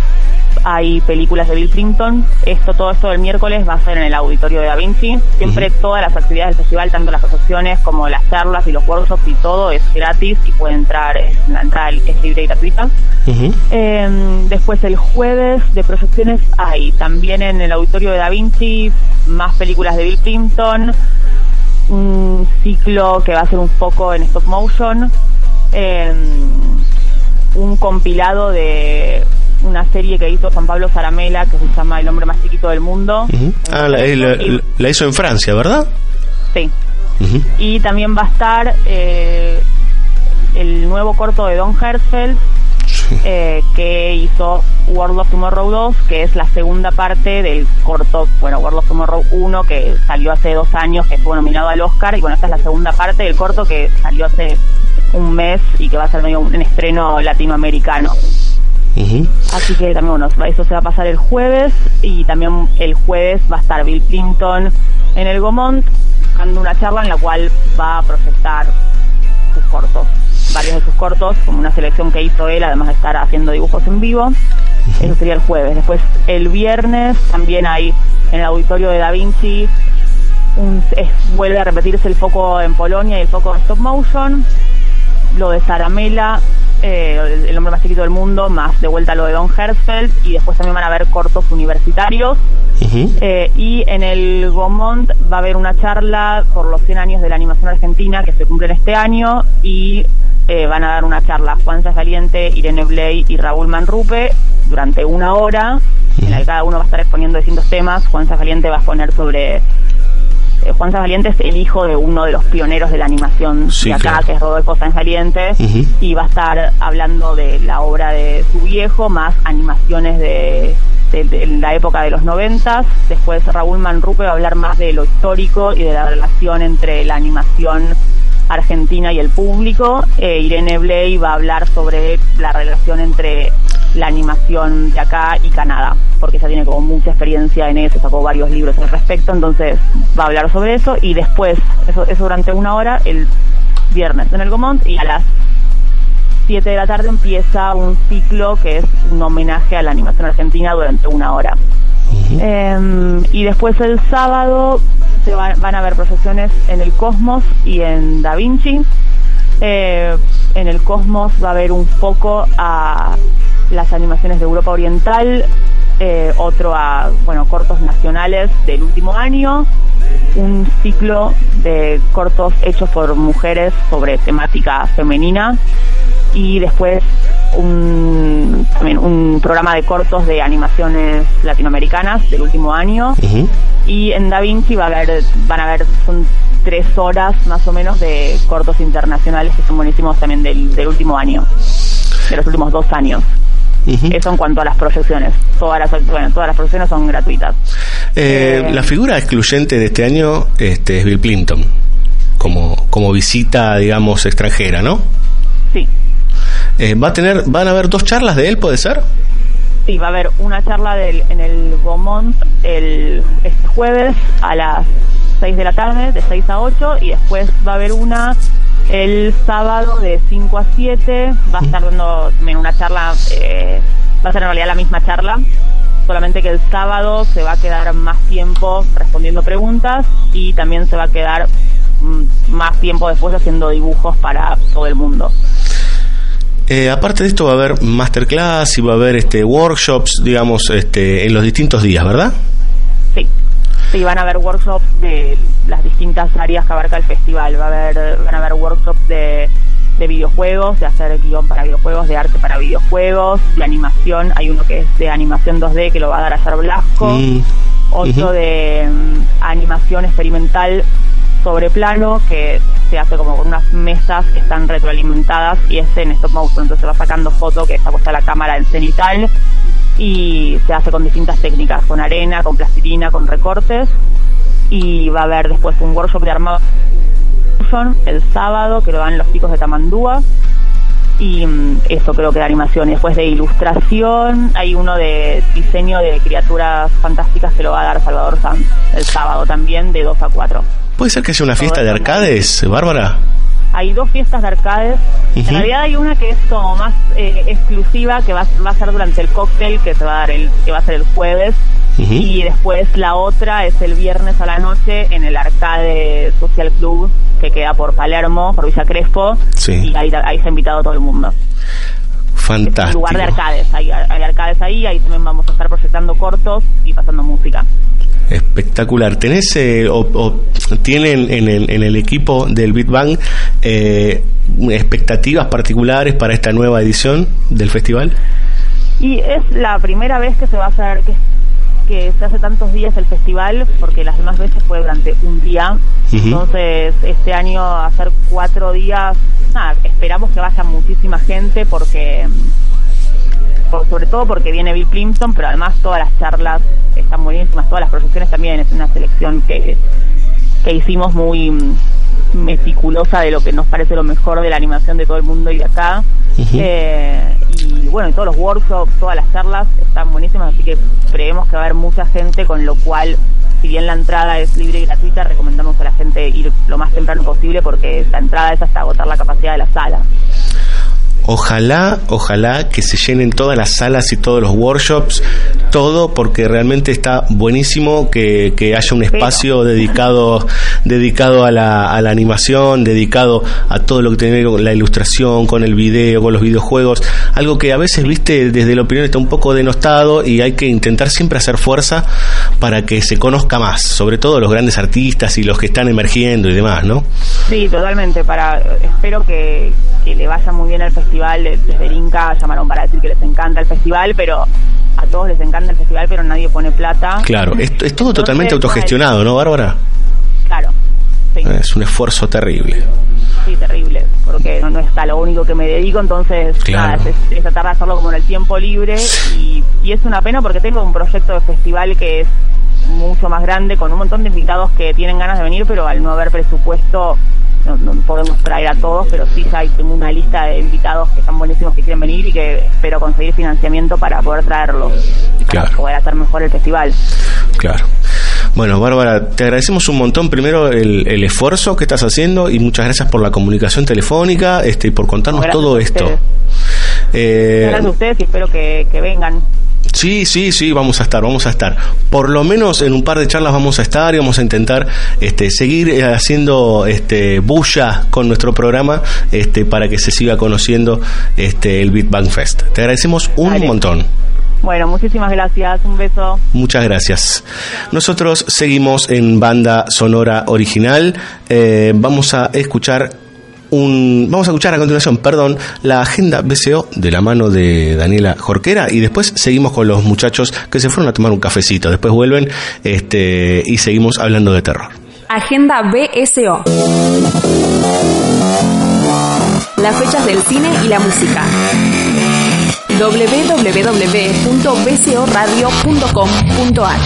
hay películas de Bill Clinton. Esto, todo esto del miércoles va a ser en el Auditorio de Da Vinci. Siempre todas las actividades del festival, tanto las proyecciones como las charlas y los workshops y todo, es gratis y puede entrar, es- la entrada es libre y gratuita. Eh, después el jueves de proyecciones hay también en el auditorio de Da Vinci más películas de Bill Clinton, un ciclo que va a ser un poco en stop motion, eh, un compilado de una serie que hizo Juan Pablo Zaramela que se llama El hombre más chiquito del mundo. Ah, la, eh, la- hizo en Francia, ¿verdad? Sí. Y también va a estar eh, el nuevo corto de Don Hertzfeld, eh, que hizo World of Tomorrow 2, que es la segunda parte del corto, bueno, World of Tomorrow 1, que salió hace dos años, que estuvo nominado al Oscar, y bueno, esta es la segunda parte del corto que salió hace un mes y que va a ser medio un estreno latinoamericano. Así que también, bueno, eso se va a pasar el jueves y también el jueves va a estar Bill Clinton en el Gomont dando una charla en la cual va a proyectar sus cortos, varios de sus cortos, como una selección que hizo él, además de estar haciendo dibujos en vivo. Eso sería el jueves. Después, el viernes también hay en el auditorio de Da Vinci, un- es- vuelve a repetirse el foco en Polonia y el foco en stop motion lo de Saramela, eh, el, hombre más chiquito del mundo, más de vuelta lo de Don Hertzfeld, y después también van a haber cortos universitarios. Eh, y en el Gomont va a haber una charla por los 100 años de la animación argentina que se cumplen este año y eh, van a dar una charla Juan Valiente, Irene Bley y Raúl Manrupe durante una hora en la que cada uno va a estar exponiendo distintos temas. Juan Valiente va a exponer sobre... eh, Juan Sáenz Valiente es el hijo de uno de los pioneros de la animación Sí, de acá, claro. que es Rodolfo Sáenz Valiente, y va a estar hablando de la obra de su viejo, más animaciones de, de- de la época de los noventas. Después Raúl Manrupe va a hablar más de lo histórico y de la relación entre la animación argentina y el público. Eh, Irene Bley va a hablar sobre la relación entre la animación de acá y Canadá, porque ella tiene como mucha experiencia en eso, sacó varios libros al respecto, entonces va a hablar sobre eso y después, eso, eso durante una hora, el viernes en el Gomont y a las 7 de la tarde empieza un ciclo que es un homenaje a la animación argentina durante una hora. Eh, y después el sábado se va- van a ver proyecciones en el Cosmos y en Da Vinci. Eh, en el Cosmos va a haber un foco a las animaciones de Europa Oriental, eh, otro a bueno cortos nacionales del último año, un ciclo de cortos hechos por mujeres sobre temática femenina y después un, también un programa de cortos de animaciones latinoamericanas del último año y en Da Vinci va a haber, van a haber son tres horas más o menos de cortos internacionales que son buenísimos también del, del último año, de los últimos dos años. Eso en cuanto a las proyecciones. Todas las, bueno, todas las proyecciones son gratuitas. Eh, la figura excluyente de este año este, es Bill Clinton, como, como visita, digamos, extranjera, ¿no? Sí. Eh, va a tener, van a haber dos charlas de él, ¿puede ser? Sí, va a haber una charla del, en el Gaumont el, este jueves a las 6 de la tarde, de 6 a 8, y después va a haber una el sábado de 5 a 7. Va a estar dando también una charla, eh, va a ser en realidad la misma charla, solamente que el sábado se va a quedar más tiempo respondiendo preguntas y también se va a quedar mm, más tiempo después haciendo dibujos para todo el mundo. Eh, aparte de esto va a haber masterclass y va a haber este workshops, digamos, este, en los distintos días, ¿verdad? Sí. Sí, van a haber workshops de las distintas áreas que abarca el festival. Va a haber, van a haber workshops de, de videojuegos, de hacer guion para videojuegos, de arte para videojuegos, de animación. Hay uno que es de animación 2D que lo va a dar Ayer Blasco. Mm. Otro de mm, animación experimental sobre plano que se hace como con unas mesas que están retroalimentadas y es en stop motion. Entonces va sacando foto que está puesta la cámara en cenital y se hace con distintas técnicas, con arena, con plastilina, con recortes y va a haber después un workshop de armado el sábado que lo dan los chicos de Tamandúa y mm, eso creo que de animación y después de ilustración. Hay uno de diseño de criaturas fantásticas que lo va a dar Salvador Sanz el sábado también de 2 a 4 ¿Puede ser que haya una fiesta de arcades, Bárbara? Hay dos fiestas de arcades. En realidad hay una que es como más eh, exclusiva, que va, va a ser durante el cóctel, que se va a dar el, que va a ser el jueves. Y después la otra es el viernes a la noche en el Arcade Social Club, que queda por Palermo, por Villa Crespo. Sí. Y ahí, ahí se ha invitado todo el mundo. Un Fantástico. lugar de arcades, hay, hay arcades ahí, ahí también vamos a estar proyectando cortos y pasando música. Espectacular. ¿Tenés eh, o, o tienen en el, en el equipo del Big Bang eh, expectativas particulares para esta nueva edición del festival? Y es la primera vez que se va a hacer, que, que se hace tantos días el festival, porque las demás veces fue durante un día. Entonces, este año hacer cuatro días, nada, esperamos que vaya muchísima gente porque, por- sobre todo porque viene Bill Clinton, pero además todas las charlas están buenísimas, todas las proyecciones también, es una selección que, que hicimos muy mm, meticulosa de lo que nos parece lo mejor de la animación de todo el mundo y de acá. Eh, y bueno, todos los workshops, todas las charlas están buenísimas, así que creemos que va a haber mucha gente, con lo cual, si bien la entrada es libre y gratuita, recomendamos a la gente ir lo más temprano posible porque la entrada es hasta agotar la capacidad de la sala. Ojalá, ojalá que se llenen todas las salas y todos los workshops, todo porque realmente está buenísimo que, que haya un espacio dedicado dedicado a la, a la animación, dedicado a todo lo que tiene que ver con la ilustración, con el video, con los videojuegos, algo que a veces, viste, desde la opinión está un poco denostado y hay que intentar siempre hacer fuerza para que se conozca más, sobre todo los grandes artistas y los que están emergiendo y demás, ¿no? Sí, totalmente. Para, espero que, que le vaya muy bien al festival. Desde el Inca llamaron para decir que les encanta el festival, pero a todos les encanta el festival, pero nadie pone plata. Claro, es, es todo totalmente autogestionado, ¿no, Bárbara? Claro, sí, Es un esfuerzo terrible. Sí, terrible, porque no, no está lo único que me dedico, entonces Claro. nada, es, es tratar de hacerlo como en el tiempo libre y, y es una pena porque tengo un proyecto de festival que es mucho más grande, con un montón de invitados que tienen ganas de venir, pero al no haber presupuesto no, no podemos traer a todos, pero sí ya hay- tengo una lista de invitados que están buenísimos que quieren venir y que espero conseguir financiamiento para poder traerlos, para Claro. poder hacer mejor el festival. Claro. Bueno, Bárbara, te agradecemos un montón primero el, el esfuerzo que estás haciendo y muchas gracias por la comunicación telefónica este, y por contarnos Gracias todo esto. Eh, Gracias a ustedes y espero que, que vengan. Sí, sí, sí, vamos a estar, vamos a estar. Por lo menos en un par de charlas vamos a estar y vamos a intentar este, seguir eh, haciendo este, bulla con nuestro programa este, para que se siga conociendo este, el Beat Bang Fest. Te agradecemos un Dale. montón. Bueno, muchísimas gracias. Un beso. Muchas gracias. Nosotros seguimos en banda sonora original. Eh, vamos a escuchar un, vamos a escuchar a continuación, perdón, la agenda BCO de la mano de Daniela Jorquera y después seguimos con los muchachos que se fueron a tomar un cafecito. Después vuelven este, y seguimos hablando de terror. Agenda BSO. Las fechas del cine y la música. www.bcoradio.com.ar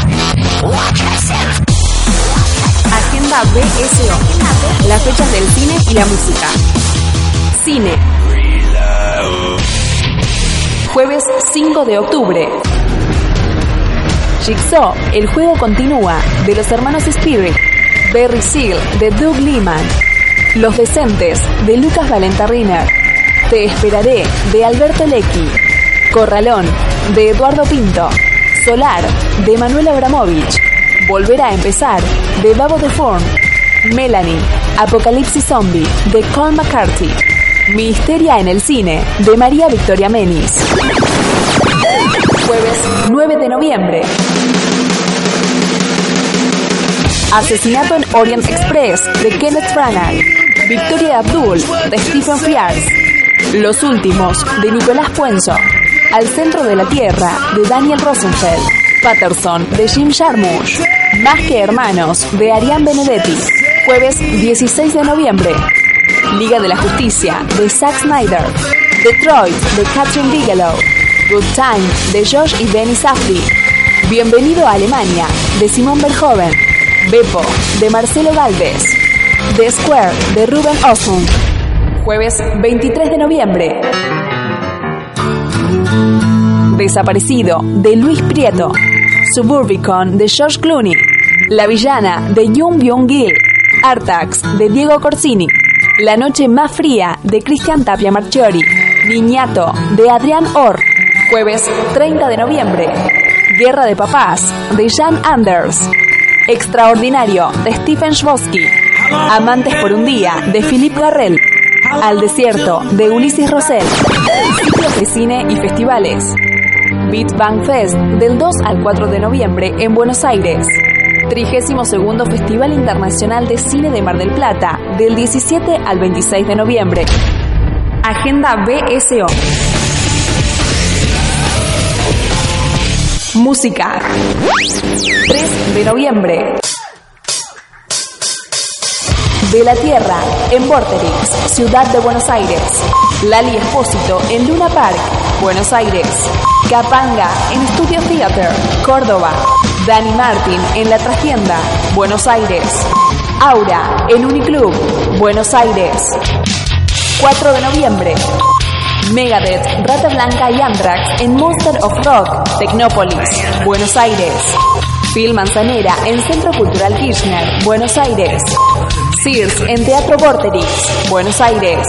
Agenda BSO. Las fechas del cine y la música. Cine. Jueves 5 de octubre. Jigsaw, el juego continúa, de los hermanos Spirit. Berry Seal, de Doug Liman. Los Decentes, de Lucas Valentarriner. Te esperaré, de Alberto Leckie. Corralón, de Eduardo Pinto. Solar, de Manuel Abramovich. Volver a empezar, de Babo de Form. Melanie, Apocalipsis Zombie, de Colm McCarthy. Mi histeria en el cine, de María Victoria Menis. Jueves 9 de noviembre. Asesinato en Orient Express de Kenneth Branagh. Victoria Abdul de Stephen Frears. Los últimos de Nicolás Puenzo. Al centro de la Tierra de Daniel Rosenfeld. Patterson de Jim Jarmusch. Más que hermanos de Ariane Benedetti. Jueves 16 de noviembre. Liga de la Justicia de Zack Snyder. Detroit de Catherine Bigelow. Good Time de Josh y Benny Safdie. Bienvenido a Alemania de Simón Verhoeven. Beppo de Marcelo Galvez. The Square de Ruben Osmond. Jueves 23 de noviembre. Desaparecido de Luis Prieto. Suburbicon de George Clooney. La villana de Jung Byung-gil. Artax de Diego Corsini. La noche más fría de Cristian Tapia Marchiori. Niñato de Adrián Orr. Jueves 30 de noviembre. Guerra de Papás de Jan Anders. Extraordinario de Stephen Schwosky. Amantes por un día de Philippe Garrel. Al desierto de Ulises Rosell. Ciclos de cine y festivales. Beat Bang Fest del 2 al 4 de noviembre en Buenos Aires. 32 Festival Internacional de Cine de Mar del Plata del 17 al 26 de noviembre. Agenda BSO. Música. 3 de noviembre. De la Tierra, en Vorterix, Ciudad de Buenos Aires. Lali Espósito, en Luna Park, Buenos Aires. Capanga, en Studio Theater, Córdoba. Dani Martin, en La Trastienda, Buenos Aires. Aura, en Uniclub, Buenos Aires. 4 de noviembre. Megadeth, Rata Blanca y Anthrax en Monster of Rock, Tecnópolis, Buenos Aires. Phil Manzanera en Centro Cultural Kirchner, Buenos Aires. Sears en Teatro Vorterix, Buenos Aires.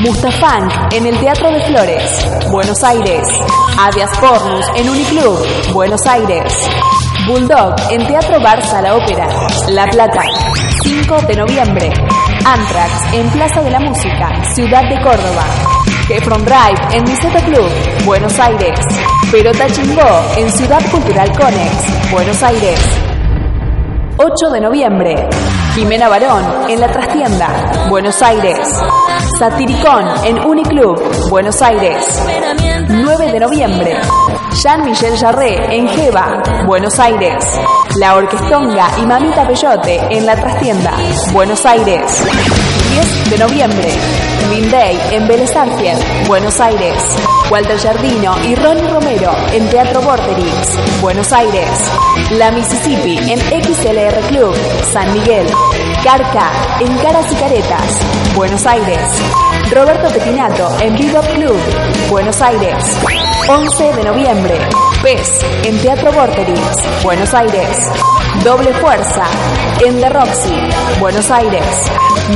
Mustafang en el Teatro de Flores, Buenos Aires. Avias Pornus en Uniclub, Buenos Aires. Bulldog en Teatro Barça La Ópera, La Plata, 5 de noviembre. Anthrax en Plaza de la Música, Ciudad de Córdoba. Heffron Drive en Niceto Club, Buenos Aires. Perota Chingó en Ciudad Cultural Conex, Buenos Aires. 8 de noviembre. Jimena Barón en La Trastienda, Buenos Aires. Satiricón en Uniclub, Buenos Aires. 9 de noviembre. Jean-Michel Jarré en Jeva, Buenos Aires. La Orquestonga y Mamita Peyote en La Trastienda, Buenos Aires. 10 de noviembre. Green Day en Vélez Ángel, Buenos Aires. Walter Jardino y Ronnie Romero en Teatro Vorterix, Buenos Aires. La Mississippi en XLR Club, San Miguel. Carca en Caras y Caretas, Buenos Aires. Roberto Petinato en Bebop Club, Buenos Aires. 11 de noviembre. PES en Teatro Vorterix, Buenos Aires. Doble Fuerza en The Roxy, Buenos Aires.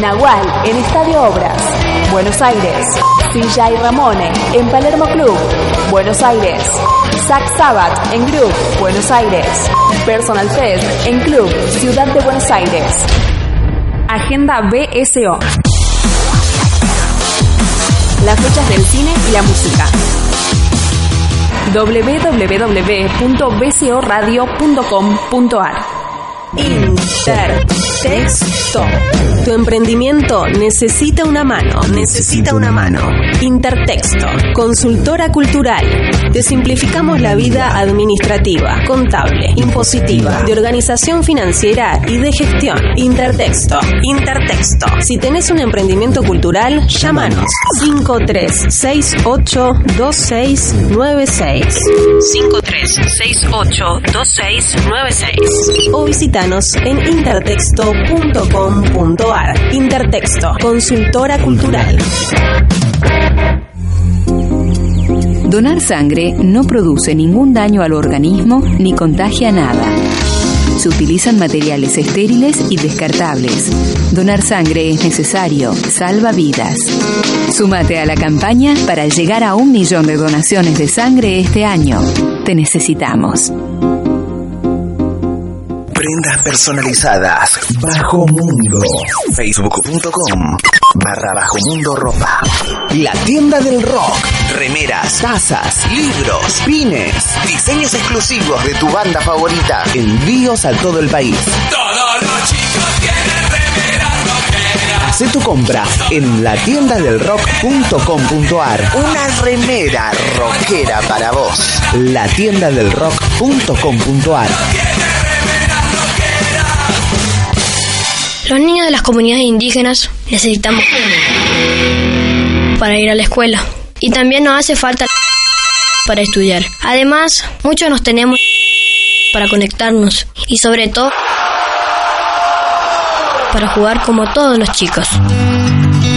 Nahual en Estadio Obras, Buenos Aires. Silla y Ramone en Palermo Club, Buenos Aires. Zack Sabbath en Group, Buenos Aires. Personal Fest en Club, Ciudad de Buenos Aires. Agenda BSO. Las fechas del cine y la música www.bcoradio.com.ar Intertexto. Tu emprendimiento necesita una mano. Necesita una mano. Intertexto. Consultora cultural. Te simplificamos la vida administrativa, contable, impositiva, de organización financiera y de gestión. Intertexto. Intertexto. Si tenés un emprendimiento cultural, llámanos. 53682696. 53682696. O visitanos en intertexto.com.ar. Intertexto, consultora cultural. Donar sangre no produce ningún daño al organismo ni contagia nada. Se utilizan materiales estériles y descartables. Donar sangre es necesario, salva vidas. Súmate a la campaña para llegar a un millón de donaciones de sangre este año. Te necesitamos. Prendas personalizadas. Bajo Mundo. Facebook.com. Barra Bajo Mundo Ropa. La tienda del rock. Remeras, tazas, libros, pines. Diseños exclusivos de tu banda favorita. Envíos a todo el país. Todos los chicos tienen remeras rockeras. Hacé tu compra en latiendadelrock.com.ar. Una remera rockera para vos. Latiendadelrock.com.ar. Los niños de las comunidades indígenas necesitamos para ir a la escuela. Y también nos hace falta para estudiar. Además, muchos nos tenemos para conectarnos y sobre todo para jugar como todos los chicos.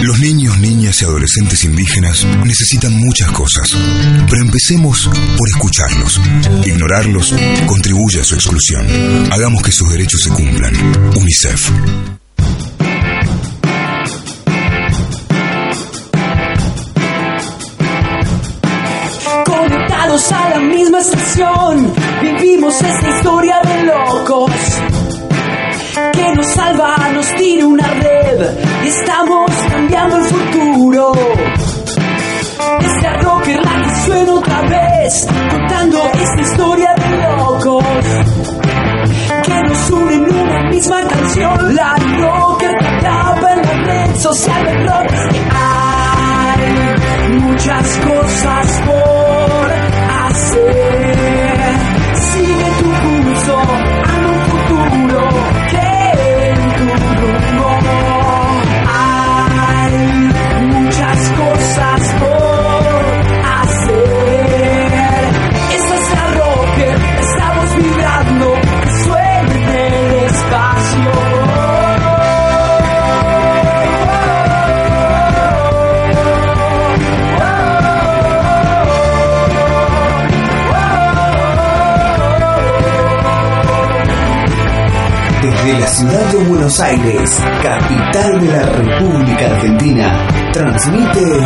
Los niños, niñas y adolescentes indígenas necesitan muchas cosas, pero empecemos por escucharlos. Ignorarlos contribuye a su exclusión. Hagamos que sus derechos se cumplan. UNICEF. Conectados a la misma estación, vivimos esta historia de locos. Que nos salva, nos tira una red y estamos cambiando el futuro. Rocker la que suena otra vez, contando esta historia misma canción, la que acaba en la red social rock. Y hay muchas cosas por ciudad de Buenos Aires, capital de la República Argentina, transmite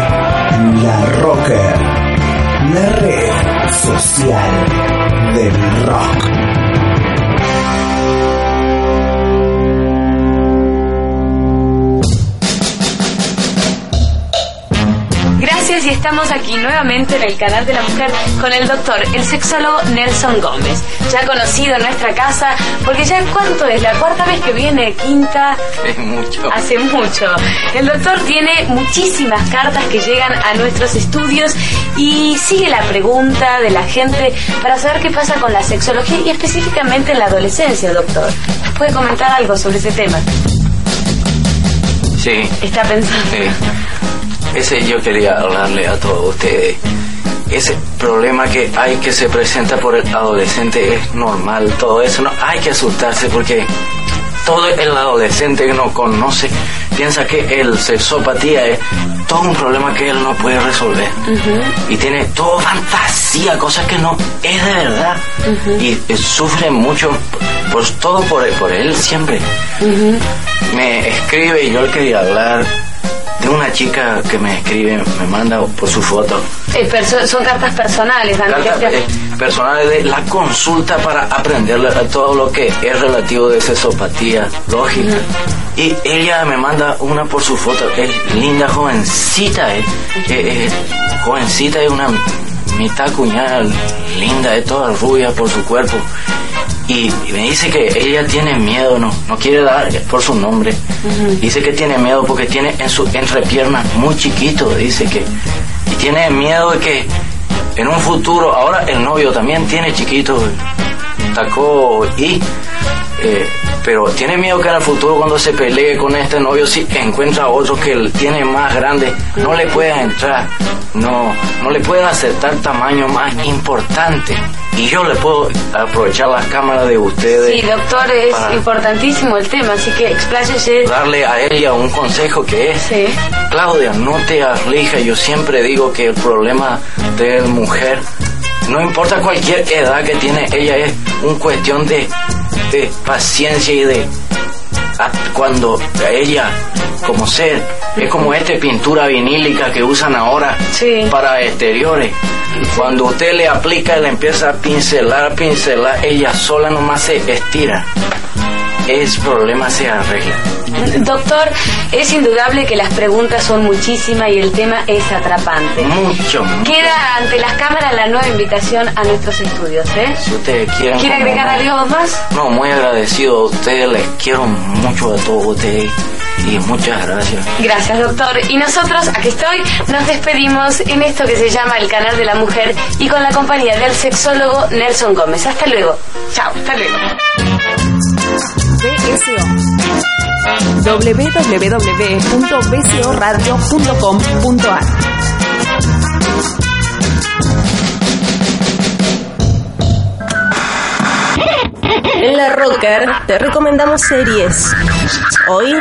La Rocker, la red social del rock. Y estamos aquí nuevamente en el canal de la mujer con el doctor, el sexólogo Nelson Gómez, ya conocido en nuestra casa, porque ya cuánto es, la cuarta vez que viene, quinta, Es mucho. hace mucho. El doctor tiene muchísimas cartas que llegan a nuestros estudios y sigue la pregunta de la gente para saber qué pasa con la sexología y específicamente en la adolescencia, doctor. ¿Puede comentar algo sobre ese tema? Sí. Está pensando. Sí. Ese yo quería hablarle a todos ustedes. Ese problema que hay que se presenta por el adolescente es normal, todo eso. No hay que asustarse porque todo el adolescente que no conoce piensa que el sexopatía es todo un problema que él no puede resolver. Y tiene todo fantasía, cosas que no es de verdad. Y sufre mucho, pues todo por, por él siempre. Me escribe y yo le quería hablar de una chica que me escribe, me manda por su foto. Eh, son cartas personales, Dani. Carta que- eh, personal de la consulta para aprender todo lo que es relativo de sexopatía lógica. Y ella me manda una por su foto, es linda, jovencita, eh, eh, eh, jovencita, es una mitad cuñada, linda, es toda rubia por su cuerpo. Y, y me dice que ella tiene miedo, no, no quiere dar por su nombre. Dice que tiene miedo porque tiene en su entrepierna muy chiquito, dice que. Y tiene miedo de que en un futuro, ahora el novio también tiene chiquito, tacó y. eh, pero tiene miedo que en el futuro cuando se pelee con este novio si encuentra otro que tiene más grande no le pueda entrar. No no le pueda aceptar tamaño más importante. Y yo le puedo aprovechar las cámaras de ustedes Sí, doctor, es importantísimo el tema, así que expláyese. darle a ella un consejo que es Claudia no te aflija. Yo siempre digo que el problema de mujer no importa cualquier edad que tiene ella es un cuestión de, de paciencia y de a- cuando ella como ser es como esta pintura vinílica que usan ahora para exteriores. Cuando usted le aplica y le empieza a pincelar pincelar ella sola nomás se estira. Ese problema se arregla Doctor, es indudable que las preguntas son muchísimas y el tema es atrapante. mucho Queda ante las cámaras la nueva invitación a nuestros estudios, ¿eh? si ustedes quieren ¿Quiere agregar algo más? No, muy agradecido a ustedes, les quiero mucho a todos ustedes y muchas gracias. Gracias, doctor. Y nosotros, aquí estoy, nos despedimos en esto que se llama El Canal de la Mujer y con la compañía del sexólogo Nelson Gómez. Hasta luego. Chao, hasta luego. BSO www.bsoradio.com.ar En la Rocker te recomendamos series. Hoy,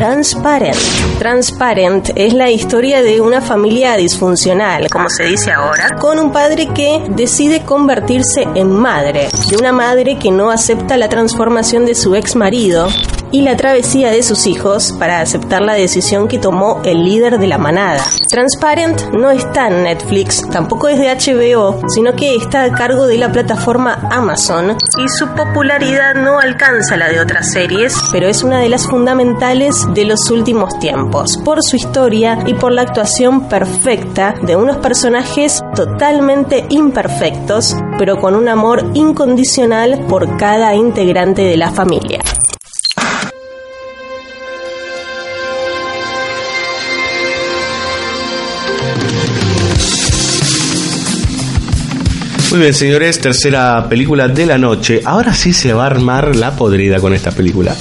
Transparent. Transparent es la historia de una familia disfuncional, como se dice ahora, con un padre que decide convertirse en madre, de una madre que no acepta la transformación de su ex marido y la travesía de sus hijos para aceptar la decisión que tomó el líder de la manada. Transparent no está en Netflix, tampoco es de HBO, sino que está a cargo de la plataforma Amazon y su popularidad no alcanza la de otras series, pero es una de las fundamentales de los últimos tiempos, por su historia y por la actuación perfecta de unos personajes totalmente imperfectos, pero con un amor incondicional por cada integrante de la familia. Muy bien, señores, tercera película de la noche. Ahora sí se va a armar la podrida con esta película.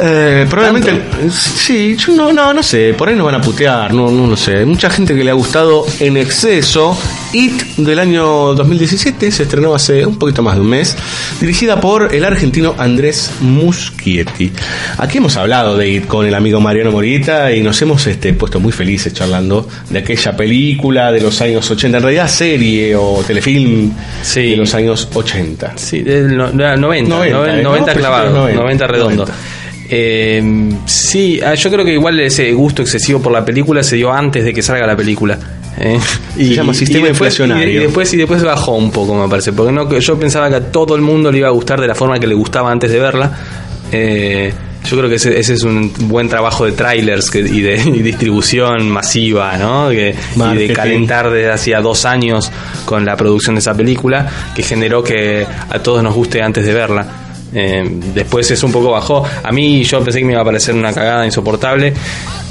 Eh, probablemente sí, yo no, no, no sé, por ahí nos van a putear, no, no lo sé. Hay mucha gente que le ha gustado en exceso. It del año 2017 se estrenó hace un poquito más de un mes, dirigida por el argentino Andrés Muschietti. Aquí hemos hablado de It con el amigo Mariano Morita y nos hemos este, puesto muy felices charlando de aquella película de los años 80, en realidad serie o telefilm de los años 80. Sí, del no- no- 90, 90, 90, ¿eh? 90 No, clavado, principios 90, 90 redondo. 90. Eh, sí, ah, yo creo que igual ese gusto excesivo por la película se dio antes de que salga la película. ¿eh? Se llama sistema después, inflacionario. Y, y después, y después bajó un poco, me parece. Porque no, que yo pensaba que a todo el mundo le iba a gustar de la forma que le gustaba antes de verla. Eh, yo creo que ese, ese es un buen trabajo de trailers que- y de y distribución masiva, ¿no? Que- y de calentar desde hacía dos años con la producción de esa película, que generó que a todos nos guste antes de verla. Eh, después es un poco bajó. A mí yo pensé que me iba a parecer una cagada insoportable.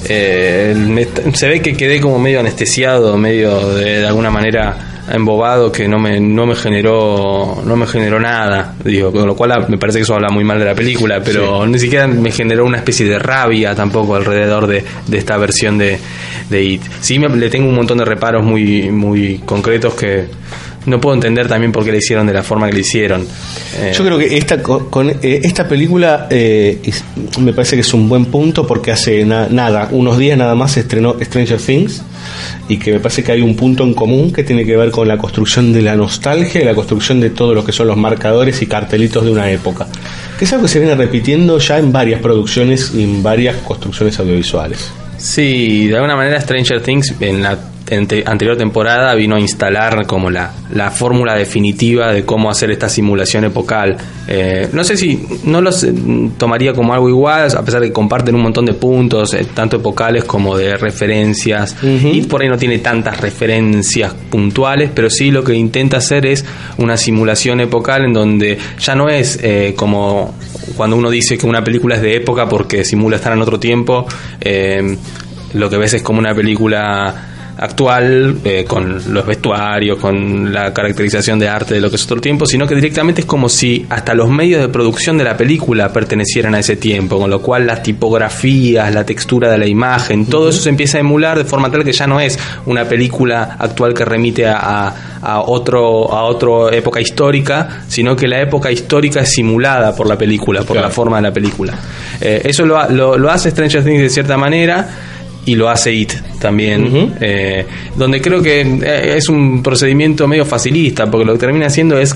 Eh, me- se ve que quedé como medio anestesiado, medio de, de alguna manera embobado que no me, no me generó no me generó nada digo con lo cual ah, me parece que eso habla muy mal de la película pero ni siquiera me generó una especie de rabia tampoco alrededor de, de esta versión de, de It sí me- le tengo un montón de reparos muy muy concretos que no puedo entender también por qué le hicieron de la forma que le hicieron. Eh, Yo creo que esta co- con, eh, esta película eh, me parece que es un buen punto porque hace na- nada, unos días nada más se estrenó Stranger Things y que me parece que hay un punto en común que tiene que ver con la construcción de la nostalgia y la construcción de todo lo que son los marcadores y cartelitos de una época. Que es algo que se viene repitiendo ya en varias producciones y en varias construcciones audiovisuales. Sí, de alguna manera Stranger Things en la ante- anterior temporada vino a instalar como la, la fórmula definitiva de cómo hacer esta simulación epocal. Eh, no sé si no los tomaría como algo igual, a pesar de que comparten un montón de puntos, eh, tanto epocales como de referencias. Y por ahí no tiene tantas referencias puntuales, pero sí lo que intenta hacer es una simulación epocal en donde ya no es eh, como cuando uno dice que una película es de época porque simula estar en otro tiempo. lo que ves es como una película actual eh, con los vestuarios, con la caracterización de arte de lo que es otro tiempo, sino que directamente es como si hasta los medios de producción de la película pertenecieran a ese tiempo, con lo cual las tipografías, la textura de la imagen, todo eso se empieza a emular de forma tal que ya no es una película actual que remite a, a- a otro a otra época histórica, sino que la época histórica es simulada por la película, por la forma de la película. Eh, eso lo, lo, lo hace Stranger Things de cierta manera y lo hace IT también, eh, donde creo que eh, es un procedimiento medio facilista, porque lo que termina haciendo es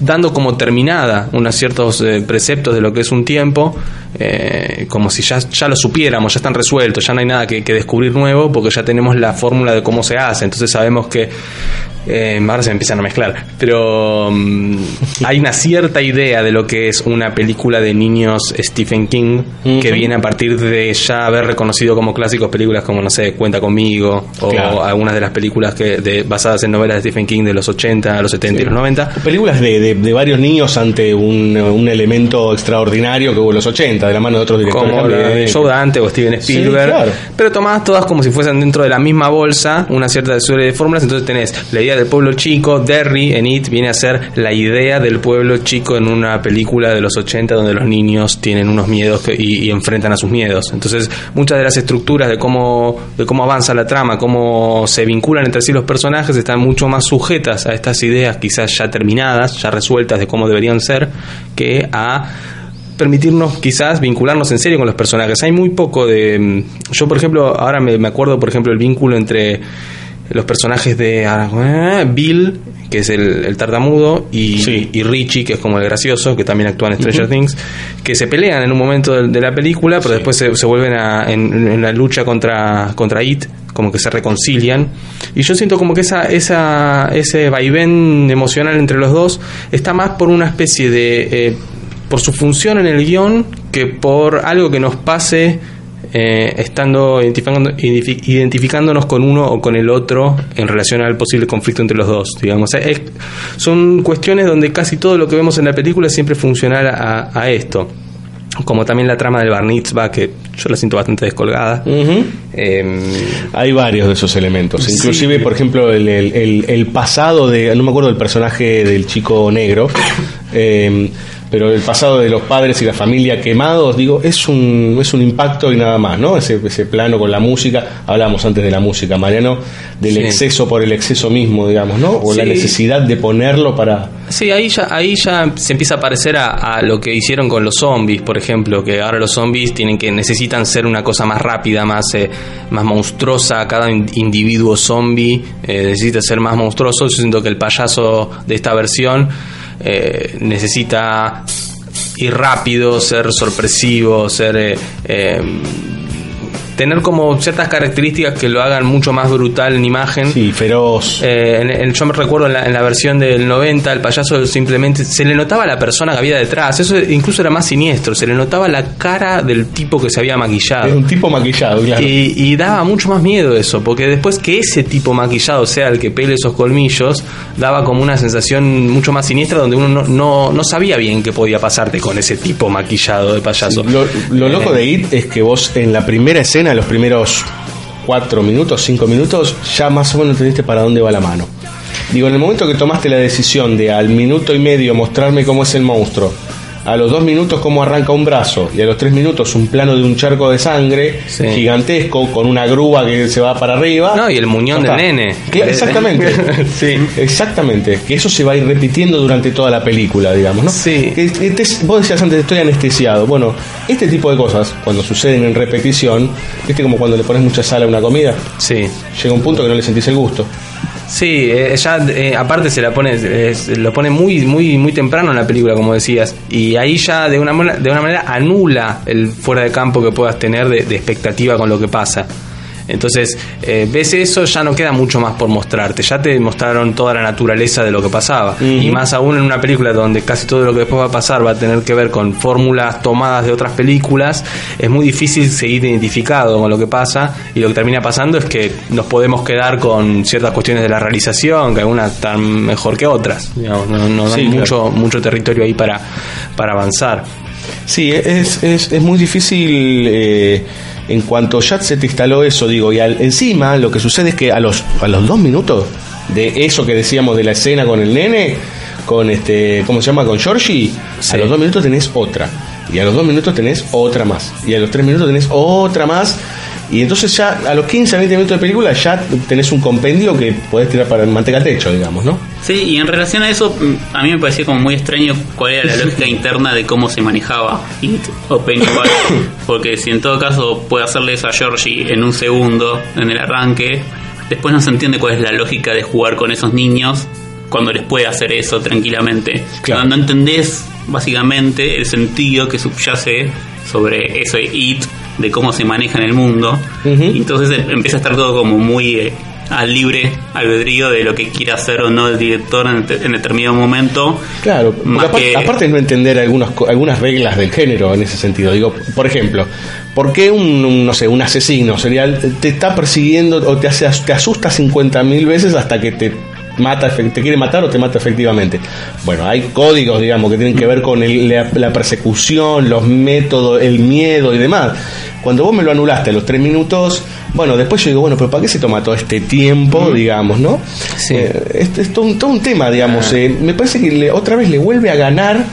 dando como terminada unos ciertos eh, preceptos de lo que es un tiempo, eh, como si ya, ya lo supiéramos, ya están resueltos, ya no hay nada que, que descubrir nuevo, porque ya tenemos la fórmula de cómo se hace, entonces sabemos que eh, ahora se me empiezan a mezclar, pero mm, hay una cierta idea de lo que es una película de niños Stephen King que viene a partir de ya haber reconocido como clásicos películas como, no sé, Cuenta conmigo, o Claro. algunas de las películas que de, basadas en novelas de Stephen King de los 80, los 70 y los 90. Películas de, de- de varios niños ante un, un elemento extraordinario que hubo en los 80, de la mano de otros directores como de Joe Dante o Steven Sí, Spielberg, claro. pero tomadas todas como si fuesen dentro de la misma bolsa, una cierta serie de fórmulas, entonces tenés la idea del pueblo chico, Derry en It viene a ser la idea del pueblo chico en una película de los 80 donde los niños tienen unos miedos y, y enfrentan a sus miedos. Entonces, muchas de las estructuras de cómo de cómo avanza la trama, cómo se vinculan entre sí los personajes están mucho más sujetas a estas ideas quizás ya terminadas, ya resueltas de cómo deberían ser que a permitirnos quizás vincularnos en serio con los personajes. Hay muy poco de... mm, Yo, por ejemplo, ahora me, me acuerdo, por ejemplo, el vínculo entre los personajes de ah, Bill, que es el, el tartamudo, y, y Richie, que es como el gracioso, que también actúa en Stranger. Things, que se pelean en un momento de, de la película, pero después se, se vuelven a, en, en la lucha contra, contra It, como que se reconcilian. Y yo siento como que esa, esa, ese vaivén emocional entre los dos está más por una especie de... eh, por su función en el guion que por algo que nos pase eh, estando identificando, identificándonos con uno o con el otro en relación al posible conflicto entre los dos, digamos. Es- son cuestiones donde casi todo lo que vemos en la película es siempre funcional a, a esto. Como también la trama del Bar Mitzvah, que yo la siento bastante descolgada. Em, Hay varios de esos elementos. Sí. Inclusive, por ejemplo, el, el- el- el pasado de... No me acuerdo del personaje del chico negro. eh, pero el pasado de los padres y la familia quemados, digo, es un, es un impacto y nada más, ¿no? Ese, ese plano con la música, hablamos antes de la música, Mariano, del Sí. exceso por el exceso mismo, digamos, ¿no? O la necesidad de ponerlo para... Sí, ahí ya, ahí ya se empieza a parecer a, a lo que hicieron con los zombies, por ejemplo, que ahora los zombies tienen que necesitan ser una cosa más rápida, más, eh, más monstruosa. Cada in- individuo zombie eh, necesita ser más monstruoso. Yo siento que el payaso de esta versión eh, necesita ir rápido, ser sorpresivo, ser eh, eh, tener como ciertas características que lo hagan mucho más brutal en imagen. Sí, feroz. en, en- yo me recuerdo en la, en la versión del 90, el payaso simplemente se le notaba la persona que había detrás. Eso incluso era más siniestro. Se le notaba la cara del tipo que se había maquillado. Es un tipo maquillado, claro. Y, y daba mucho más miedo eso, porque después que ese tipo maquillado sea el que pele esos colmillos, daba como una sensación mucho más siniestra donde uno no, no, no sabía bien qué podía pasarte con ese tipo maquillado de payaso. Lo, lo loco de IT es que vos en la primera escena, los primeros cuatro minutos, cinco minutos, ya más o menos entendiste para dónde va la mano. Digo, en el momento que tomaste la decisión de al minuto y medio mostrarme cómo es el monstruo, a los dos minutos cómo arranca un brazo y a los tres minutos un plano de un charco de sangre gigantesco con una grúa que se va para arriba. No, y el muñón del nene. Exactamente. sí. Exactamente. Que eso se va a ir repitiendo durante toda la película, digamos, ¿no? Sí. vos decías antes, estoy anestesiado. Bueno, este tipo de cosas, cuando suceden en repetición, viste como cuando le pones mucha sal a una comida. Sí. Llega un punto que no le sentís el gusto. Sí, eh, ya eh, aparte se la pone, es- lo pone muy, muy, muy temprano en la película, como decías, y ahí ya de una, de una manera anula el fuera de campo que puedas tener de, de expectativa con lo que pasa. Entonces, eh, ves eso, ya no queda mucho más por mostrarte. Ya te mostraron toda la naturaleza de lo que pasaba. Y más aún en una película donde casi todo lo que después va a pasar va a tener que ver con fórmulas tomadas de otras películas, es muy difícil seguir identificado con lo que pasa. Y lo que termina pasando es que nos podemos quedar con ciertas cuestiones de la realización, que algunas están mejor que otras. No no Sí, hay claro. mucho, mucho territorio ahí para, para avanzar. Sí, es, es, es muy difícil eh, en cuanto ya se te instaló eso, digo, y al- encima lo que sucede es que a los, a los dos minutos de eso que decíamos de la escena con el nene, con este, ¿cómo se llama? Con Georgie, a los dos minutos tenés otra, y a los dos minutos tenés otra más, y a los tres minutos tenés otra más, y entonces ya a los 15, 20 minutos de película ya tenés un compendio que podés tirar para el manteca al techo, digamos, ¿no? Sí, y en relación a eso, mm, a mí me parecía como muy extraño cuál era la lógica interna de cómo se manejaba It o Pennywise, porque si en todo caso puede hacerle eso a Georgie en un segundo, en el arranque, después no se entiende cuál es la lógica de jugar con esos niños cuando les puede hacer eso tranquilamente. No, no entendés básicamente el sentido que subyace sobre ese It, de cómo se maneja en el mundo, y entonces em- empieza a estar todo como muy... eh, al libre albedrío de lo que quiera hacer o no el director en, te- en determinado momento. Claro, aparte, que- aparte es no entender algunas, algunas reglas del género en ese sentido. Digo, por ejemplo, ¿por qué un, un, no sé, un asesino serial te está persiguiendo o te, hace, te asusta 50.000 veces hasta que te mata, te quiere matar o te mata efectivamente? Bueno, hay códigos, digamos, que tienen que ver con el- la, la persecución, los métodos, el miedo y demás. Cuando vos me lo anulaste a los tres minutos, bueno, después yo digo, bueno, pero ¿para qué se toma todo este tiempo, digamos, no? Eh, es, es todo, un, todo un tema, digamos. eh, me parece que le- otra vez le vuelve a ganar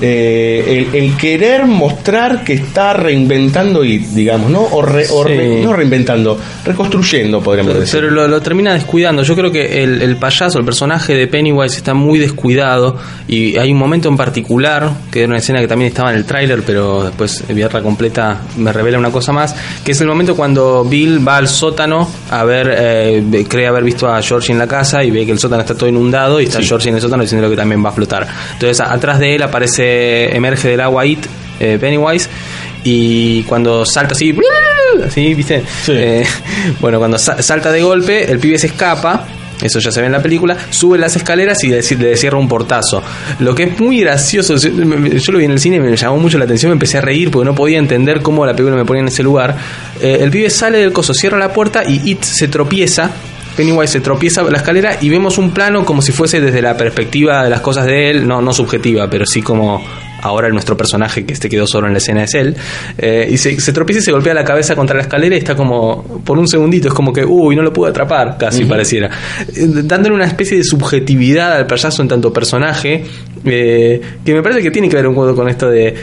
eh, el, el querer mostrar que está reinventando y, digamos, ¿no? O, re- o re- Sí. no reinventando, reconstruyendo, podríamos decir. Pero lo, lo termina descuidando. Yo creo que el, el payaso, el personaje de Pennywise está muy descuidado y hay un momento en particular, que era una escena que también estaba en el tráiler, pero después verla completa me revela una cosa más, que es el momento cuando Bill va al sótano a ver, eh, cree haber visto a Georgie en la casa y ve que el sótano está todo inundado y está Georgie en el sótano diciendo que también va a flotar. Entonces atrás de él aparece, emerge del agua It, eh, Pennywise, y cuando salta así, así, ¿viste? Eh, bueno, cuando sa- salta de golpe, el pibe se escapa. Eso ya se ve en la película. Sube las escaleras y le, le cierra un portazo. Lo que es muy gracioso. Yo yo lo vi en el cine y me llamó mucho la atención. Me empecé a reír porque no podía entender cómo la película me ponía en ese lugar. Eh, el pibe sale del coso, cierra la puerta y It se tropieza. Pennywise se tropieza la escalera y vemos un plano como si fuese desde la perspectiva de las cosas de él, no, no subjetiva, pero sí como ahora nuestro personaje que este quedó solo en la escena es él, eh, y se, se tropieza y se golpea la cabeza contra la escalera y está como, por un segundito, es como que, uy, no lo pude atrapar, casi pareciera, Eh, dándole una especie de subjetividad al payaso en tanto personaje, eh, que me parece que tiene que ver un poco con esto de...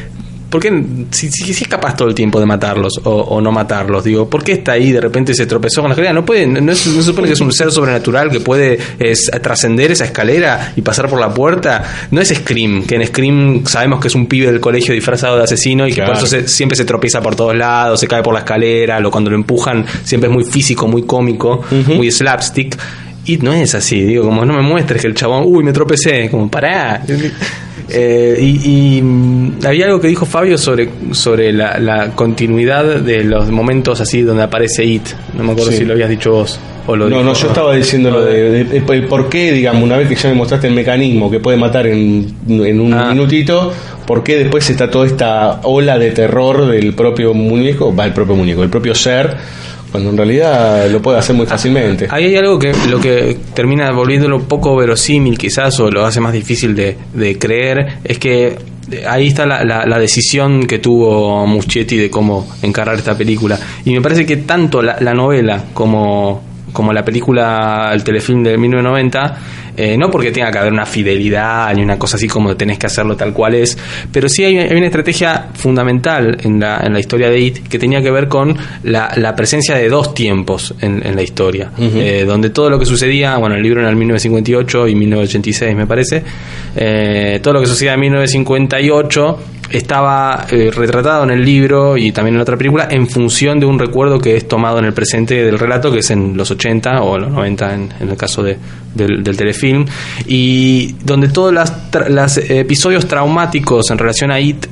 ¿Por qué, si, si- si es capaz todo el tiempo de matarlos o, o no matarlos? Digo, ¿por qué está ahí de repente se tropezó con la escalera? No puede, no, es- no supone que es un ser sobrenatural que puede es, trascender esa escalera y pasar por la puerta. No es Scream, que en Scream sabemos que es un pibe del colegio disfrazado de asesino y que por eso se- siempre se tropieza por todos lados, se cae por la escalera, lo, cuando lo empujan siempre es muy físico, muy cómico, muy slapstick. Y no es así, digo, como no me muestres que el chabón, uy, me tropecé, como pará. Eh, y, y, mm, había algo que dijo Fabio sobre, sobre la, la continuidad de los momentos así donde aparece It. No me acuerdo Sí. si lo habías dicho vos. O lo no, dijo- no, yo estaba diciendo lo de, de- de- por qué, digamos, una vez que ya me mostraste el mecanismo que puede matar en, en un Ah. minutito, por qué después está toda esta ola de terror del propio muñeco, va el propio muñeco, el propio ser, cuando en realidad lo puede hacer muy fácilmente. Ahí hay algo que lo que termina volviéndolo poco verosímil quizás o lo hace más difícil de, de creer es que ahí está la, la- la decisión que tuvo Muschietti de cómo encarar esta película y me parece que tanto la, la novela como como la película, el telefilm de 1990, eh, no porque tenga que haber una fidelidad ni una cosa así como tenés que hacerlo tal cual es, pero sí hay, hay una estrategia fundamental en la, en la historia de It que tenía que ver con la, la presencia de dos tiempos en, en la historia, eh, donde todo lo que sucedía, bueno, el libro era en el 1958 y 1986 me parece, eh, todo lo que sucedía en 1958 estaba eh, retratado en el libro y también en otra película en función de un recuerdo que es tomado en el presente del relato, que es en los 80 o los 90 en, en el caso de, del, telefilm, y donde todos los episodios traumáticos en relación a IT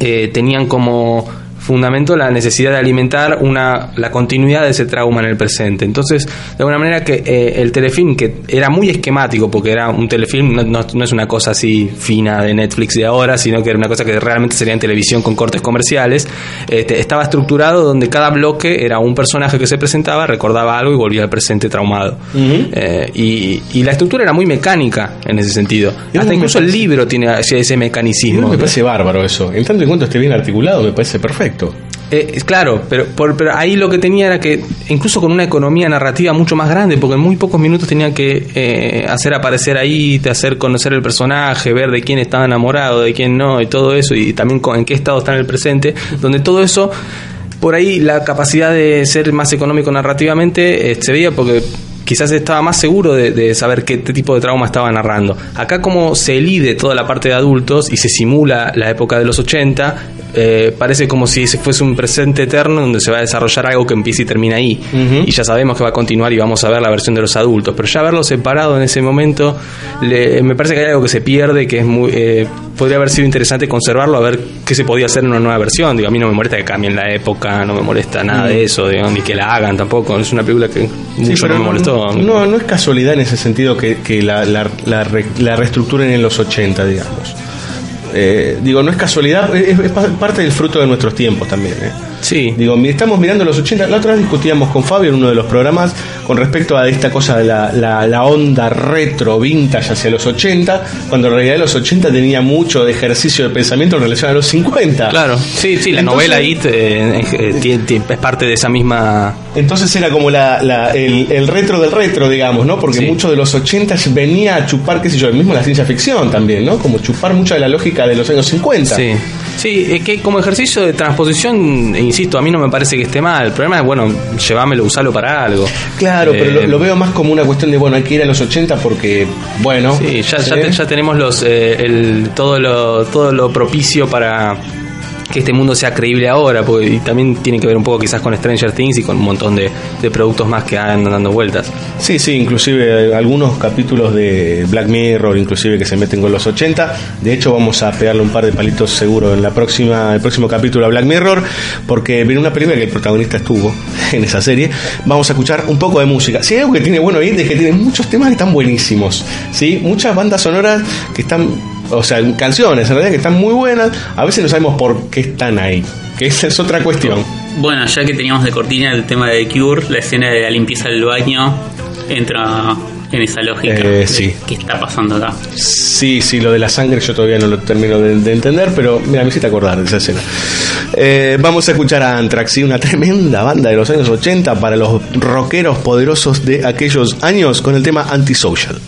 eh, tenían como fundamento la necesidad de alimentar una, la continuidad de ese trauma en el presente. Entonces, de alguna manera que eh, el telefilm, que era muy esquemático, porque era un telefilm, no, no- no es una cosa así fina de Netflix de ahora, sino que era una cosa que realmente sería en televisión con cortes comerciales, este, estaba estructurado donde cada bloque era un personaje que se presentaba, recordaba algo y volvía al presente traumado. Eh, y, y la estructura era muy mecánica en ese sentido. Hasta incluso el libro tiene ese ese mecanicismo. me parece bárbaro eso. En tanto en cuanto esté bien articulado, me parece perfecto. Eh, claro, pero, por- pero ahí lo que tenía era que, incluso con una economía narrativa mucho más grande, porque en muy pocos minutos tenían que eh, hacer aparecer ahí, te hacer conocer el personaje, ver de quién estaba enamorado, de quién no, y todo eso, y también con- en qué estado está en el presente, donde todo eso, por ahí la capacidad de ser más económico narrativamente eh, se veía porque quizás estaba más seguro de, de saber qué tipo de trauma estaba narrando. Acá como se elide toda la parte de adultos y se simula la época de los 80, eh, parece como si ese fuese un presente eterno donde se va a desarrollar algo que empieza y termina ahí. Y ya sabemos que va a continuar y vamos a ver la versión de los adultos. Pero ya verlo separado en ese momento, le- me parece que hay algo que se pierde, que es muy... eh, podría haber sido interesante conservarlo, a ver qué se podía hacer en una nueva versión. Digo, a mí no me molesta que cambien la época, no me molesta nada Mm. de eso, digo, ni que la hagan tampoco. Es una película que mucho Sí, no me molestó. No, no es casualidad en ese sentido que, que la, la, la, re- la reestructuren en los 80, digamos. Eh, digo, no es casualidad, es, es pa- parte del fruto de nuestros tiempos también. ¿eh? Sí. Digo, estamos mirando los 80. La otra vez discutíamos con Fabio en uno de los programas con respecto a esta cosa de la, la, la onda retro, vintage hacia los 80, cuando en realidad los 80 tenía mucho de ejercicio de pensamiento en relación a los 50. Claro, sí, sí, la Entonces- novela IT eh, eh, tiene- tiene- es parte de esa misma... Entonces era como la, la- el, el retro del retro, digamos, ¿no? Porque Sí. mucho de los 80 venía a chupar, qué sé yo, mismo la ciencia ficción también, ¿no? Como chupar mucho de la lógica de los años 50. Sí, sí, es que como ejercicio de transposición, insisto, a mí no me parece que esté mal. El problema es, bueno, llevámelo, usalo para algo. Claro, pero lo, Eh, lo veo más como una cuestión de, bueno, hay que ir a los 80 porque, bueno. Sí, ya, ya, ya tenemos los eh, el, todo lo todo lo propicio para que este mundo sea creíble ahora, porque y también tiene que ver un poco quizás con Stranger Things y con un montón de, de productos más que andan dando vueltas. Sí, sí, inclusive algunos capítulos de Black Mirror, inclusive que se meten con los 80. De hecho, vamos a pegarle un par de palitos seguro en la próxima, el próximo capítulo a Black Mirror, porque viene una película que el protagonista estuvo en esa serie. Vamos a escuchar un poco de música. Si hay algo que tiene bueno ahí es que tiene muchos temas que están buenísimos, ¿sí? Muchas bandas sonoras que están, o sea, canciones en realidad que están muy buenas. A veces no sabemos por qué están ahí, que esa es otra cuestión. Bueno, ya que teníamos de cortina el tema de Cure, la escena de la limpieza del baño entra en esa lógica. Eh, sí. ¿Qué está pasando acá? Sí, sí, lo de la sangre yo todavía no lo termino de, de entender, pero mira, me hiciste acordar de esa escena. Eh, vamos a escuchar a Anthrax, ¿sí? una tremenda banda de los años 80 para los rockeros poderosos de aquellos años con el tema Antisocial.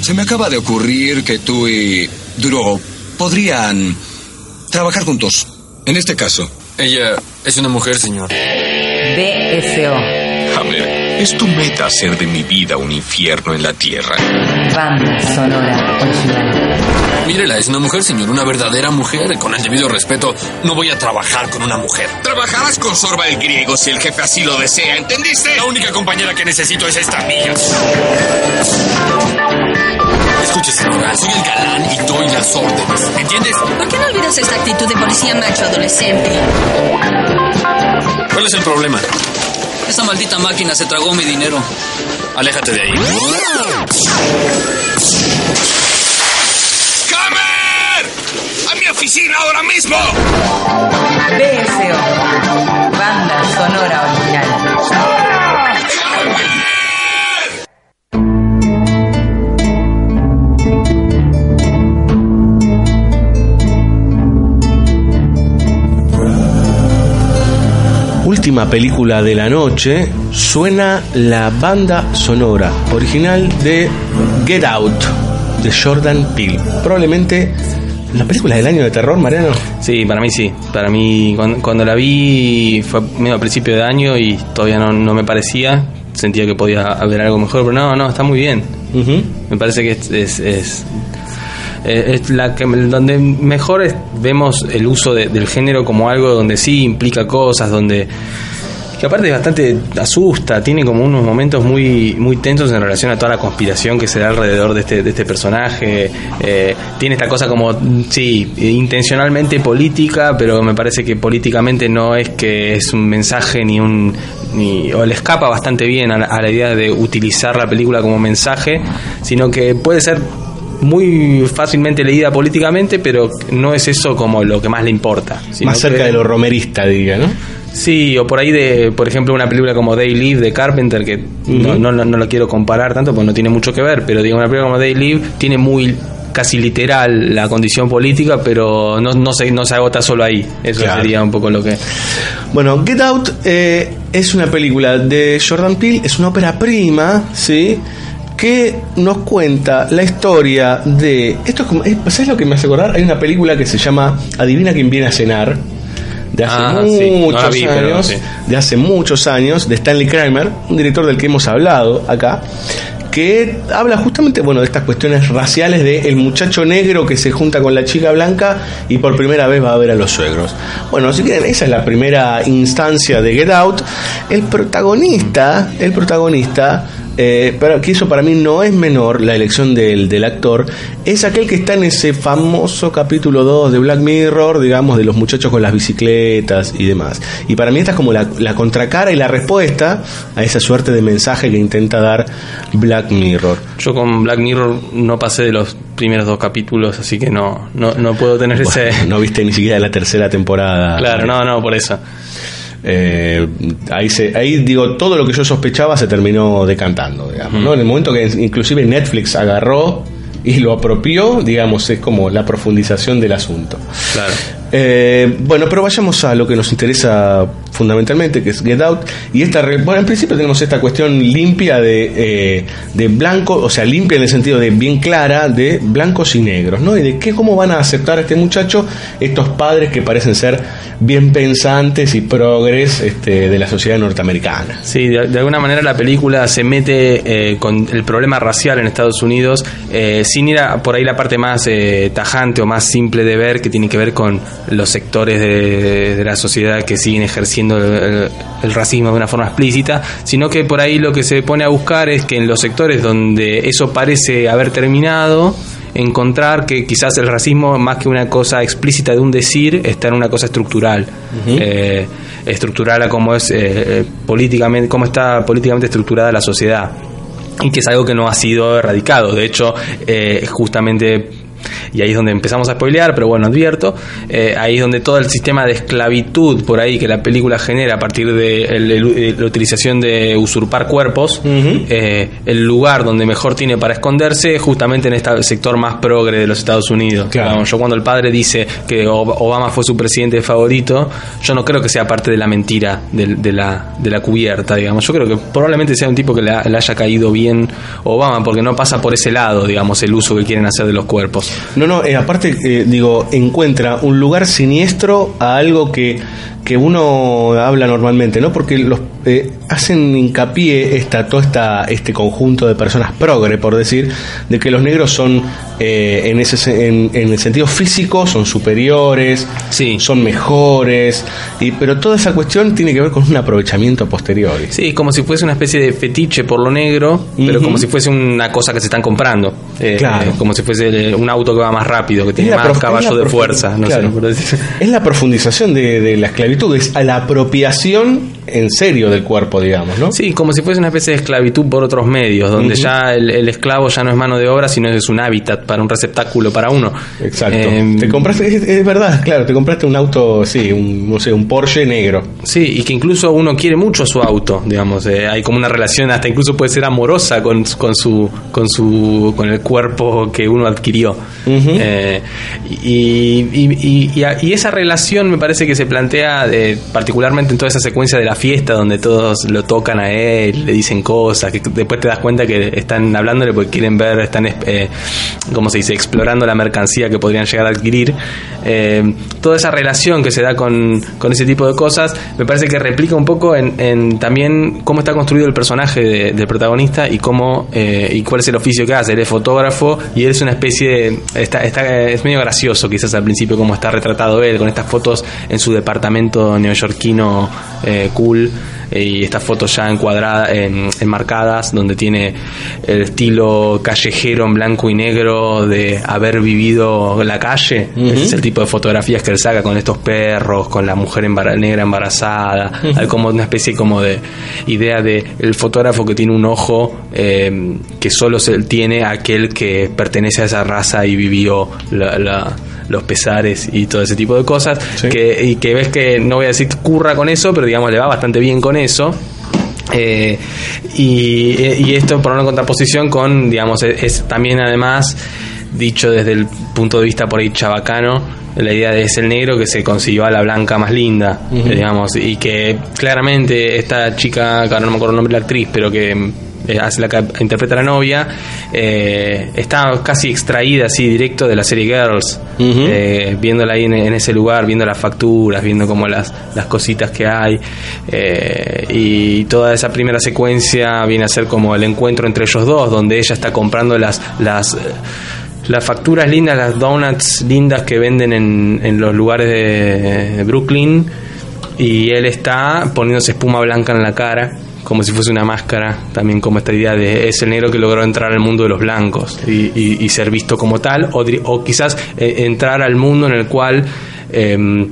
Se me acaba de ocurrir que tú y Duro podrían trabajar juntos. En este caso. Ella es una mujer, señor. BSO. Hammer, es tu meta hacer de mi vida un infierno en la tierra. Banda sonora original. Mírela, es una mujer, señor, una verdadera mujer. Con el debido respeto, no voy a trabajar con una mujer. Trabajarás con Sorba el griego si el jefe así lo desea, ¿entendiste? La única compañera que necesito es esta mía. Escuche, señora, soy el galán y doy las órdenes. ¿Entiendes? ¿Por qué no olvidas esta actitud de policía macho adolescente? ¿Cuál es el problema? Esa maldita máquina se tragó mi dinero. Aléjate de ahí. ¡Hammer! ¡A mi oficina ahora mismo! BSO. Banda sonora Última película de la noche, suena la banda sonora original de Get Out, de Jordan Peele. Probablemente la película del año de terror, Mariano. Sí, para mí sí. Para mí, cuando, cuando la vi fue medio a principio de año y todavía no, no me parecía. Sentía que podía haber algo mejor, pero no, no, está muy bien. Me parece que es, es, es, eh, es la que donde mejor es- vemos el uso de- del género como algo donde sí implica cosas, donde que aparte bastante asusta, tiene como unos momentos muy muy tensos en relación a toda la conspiración que se da alrededor de este, de este personaje. Eh, tiene esta cosa como, sí, intencionalmente política, pero me parece que políticamente no es que es un mensaje ni un... Ni, o le escapa bastante bien a la, a la idea de utilizar la película como mensaje, sino que puede ser muy fácilmente leída políticamente, pero no es eso como lo que más le importa. Más cerca que- de lo romerista, diga, ¿no? Sí, o por ahí de, por ejemplo, una película como Day Live de Carpenter, que no, no, no, no lo quiero comparar tanto porque no tiene mucho que ver, pero digo, una película como Day Live tiene muy casi literal la condición política, pero no, no, se, no se agota solo ahí. Eso Claro. sería un poco lo que... Bueno, Get Out eh, es una película de Jordan Peele, es una ópera prima, ¿sí? Que nos cuenta la historia de. Esto es como. es- ¿Sabes lo que me hace acordar? Hay una película que se llama Adivina quién viene a cenar. De hace Ah, sí, no muchos vi, años. De hace muchos años. De Stanley Kramer, un director del que hemos hablado acá. Que habla justamente, bueno, de estas cuestiones raciales de el muchacho negro que se junta con la chica blanca y por primera vez va a ver a los suegros. Bueno, si quieren, esa es la primera instancia de Get Out. El protagonista, el protagonista, eh, pero que eso para mí no es menor, la elección del, del actor, es aquel que está en ese famoso capítulo 2 de Black Mirror, digamos, de los muchachos con las bicicletas y demás. Y para mí esta es como la, la contracara y la respuesta a esa suerte de mensaje que intenta dar Black Mirror. Yo con Black Mirror no pasé de los primeros dos capítulos, así que no, no, no puedo tener ese... No viste ni siquiera la tercera temporada. Claro, no, no, por eso. Eh, ahí, se, ahí digo, todo lo que yo sospechaba se terminó decantando, digamos, ¿no? En el momento que inclusive Netflix agarró y lo apropió, digamos, es como la profundización del asunto. Claro. Eh, bueno, pero vayamos a lo que nos interesa fundamentalmente, que es Get Out. Y esta, bueno, en principio tenemos esta cuestión limpia de, eh, de blanco, o sea, limpia en el sentido de bien clara, de blancos y negros, ¿no? Y de qué, cómo van a aceptar a este muchacho estos padres que parecen ser bien pensantes y progres este, de la sociedad norteamericana. Sí, de, alguna manera la película se mete eh, con el problema racial en Estados Unidos eh, sin ir a por ahí la parte más tajante o más simple de ver que tiene que ver con los sectores de, de la sociedad que siguen ejerciendo el, el- el racismo de una forma explícita, sino que por ahí lo que se pone a buscar es que en los sectores donde eso parece haber terminado, encontrar que quizás el racismo, más que una cosa explícita de un decir, está en una cosa estructural. Eh, estructural a cómo es eh, políticamente, cómo está políticamente estructurada la sociedad. Y que es algo que no ha sido erradicado. De hecho, eh, justamente y ahí es donde empezamos a spoilear, pero bueno, advierto, eh, ahí es donde todo el sistema de esclavitud por ahí que la película genera a partir de el- el- la utilización de usurpar cuerpos, eh, el lugar donde mejor tiene para esconderse es justamente en este sector más progre de los Estados Unidos. Vamos, yo cuando el padre dice que Ob- Obama fue su presidente favorito, yo no creo que sea parte de la mentira de, la, de la cubierta, digamos. Yo creo que probablemente sea un tipo que le haya caído bien Obama, porque no pasa por ese lado, digamos, el uso que quieren hacer de los cuerpos. No, no, eh, aparte, eh, digo, encuentra un lugar siniestro a algo que, que uno habla normalmente, ¿no? Porque los eh, hacen hincapié esta, todo esta, este conjunto de personas progre, por decir, de que los negros son, eh, en, ese, se- en, en el sentido físico, son superiores, son mejores, y, pero toda esa cuestión tiene que ver con un aprovechamiento posterior. Sí, como si fuese una especie de fetiche por lo negro, pero como si fuese una cosa que se están comprando. Eh, Claro. como si fuese un auto que va más rápido, que tiene más caballo de fuerza. No claro. sé. Es la profundización de, de la esclavitud, a la apropiación en serio del cuerpo, digamos, ¿no? Sí, como si fuese una especie de esclavitud por otros medios, donde ya el, el esclavo ya no es mano de obra, sino es un hábitat para un receptáculo para uno. Exacto. Eh, te compraste, es, es verdad, claro, te compraste un auto, sí, un, no sé, un Porsche negro. Sí, y que incluso uno quiere mucho su auto, digamos, eh, hay como una relación hasta incluso puede ser amorosa con, con su con su con el cuerpo que uno adquirió. Eh, y, y, y- y a- y esa relación me parece que se plantea eh, particularmente en toda esa secuencia de la fiesta donde todos lo tocan a él, le dicen cosas, que después te das cuenta que están hablándole porque quieren ver, están, eh, ¿cómo se dice?, explorando la mercancía que podrían llegar a adquirir. Eh, toda esa relación que se da con, con ese tipo de cosas me parece que replica un poco en, también cómo está construido el personaje de- del protagonista y cómo eh, y cuál es el oficio que hace. Él es fotógrafo y él es una especie de... Está, es medio gracioso quizás al principio cómo está retratado él con estas fotos en su departamento neoyorquino eh, eh, y estas fotos ya encuadradas, en- enmarcadas, donde tiene el estilo callejero en blanco y negro de haber vivido la calle. Ese es el tipo de fotografías que él saca con estos perros, con la mujer embara- negra embarazada. Hay como una especie como de idea de el fotógrafo que tiene un ojo eh, que solo se tiene aquel que pertenece a esa raza y vivió la- la- los pesares y todo ese tipo de cosas. Que, y que ves que, no voy a decir curra con eso, pero digamos le va bastante bien con eso. Eh, y, y esto por una contraposición con, digamos, es, es también además dicho desde el punto de vista por ahí chabacano, la idea de es el negro que se consiguió a la blanca más linda, eh, digamos, y que claramente esta chica, que ahora no me acuerdo el nombre de la actriz, pero que eh, hace la que interpreta a la novia, eh, está casi extraída así directo de la serie Girls, eh, viéndola ahí en, en ese lugar, viendo las facturas, viendo como las, las cositas que hay, eh, y toda esa primera secuencia viene a ser como el encuentro entre ellos dos, donde ella está comprando las, las las facturas lindas, las donuts lindas que venden en, en los lugares de, de Brooklyn y él está poniéndose espuma blanca en la cara como si fuese una máscara, también como esta idea de es el negro que logró entrar al mundo de los blancos y, y- y ser visto como tal, o, o quizás eh, entrar al mundo en el cual, eh,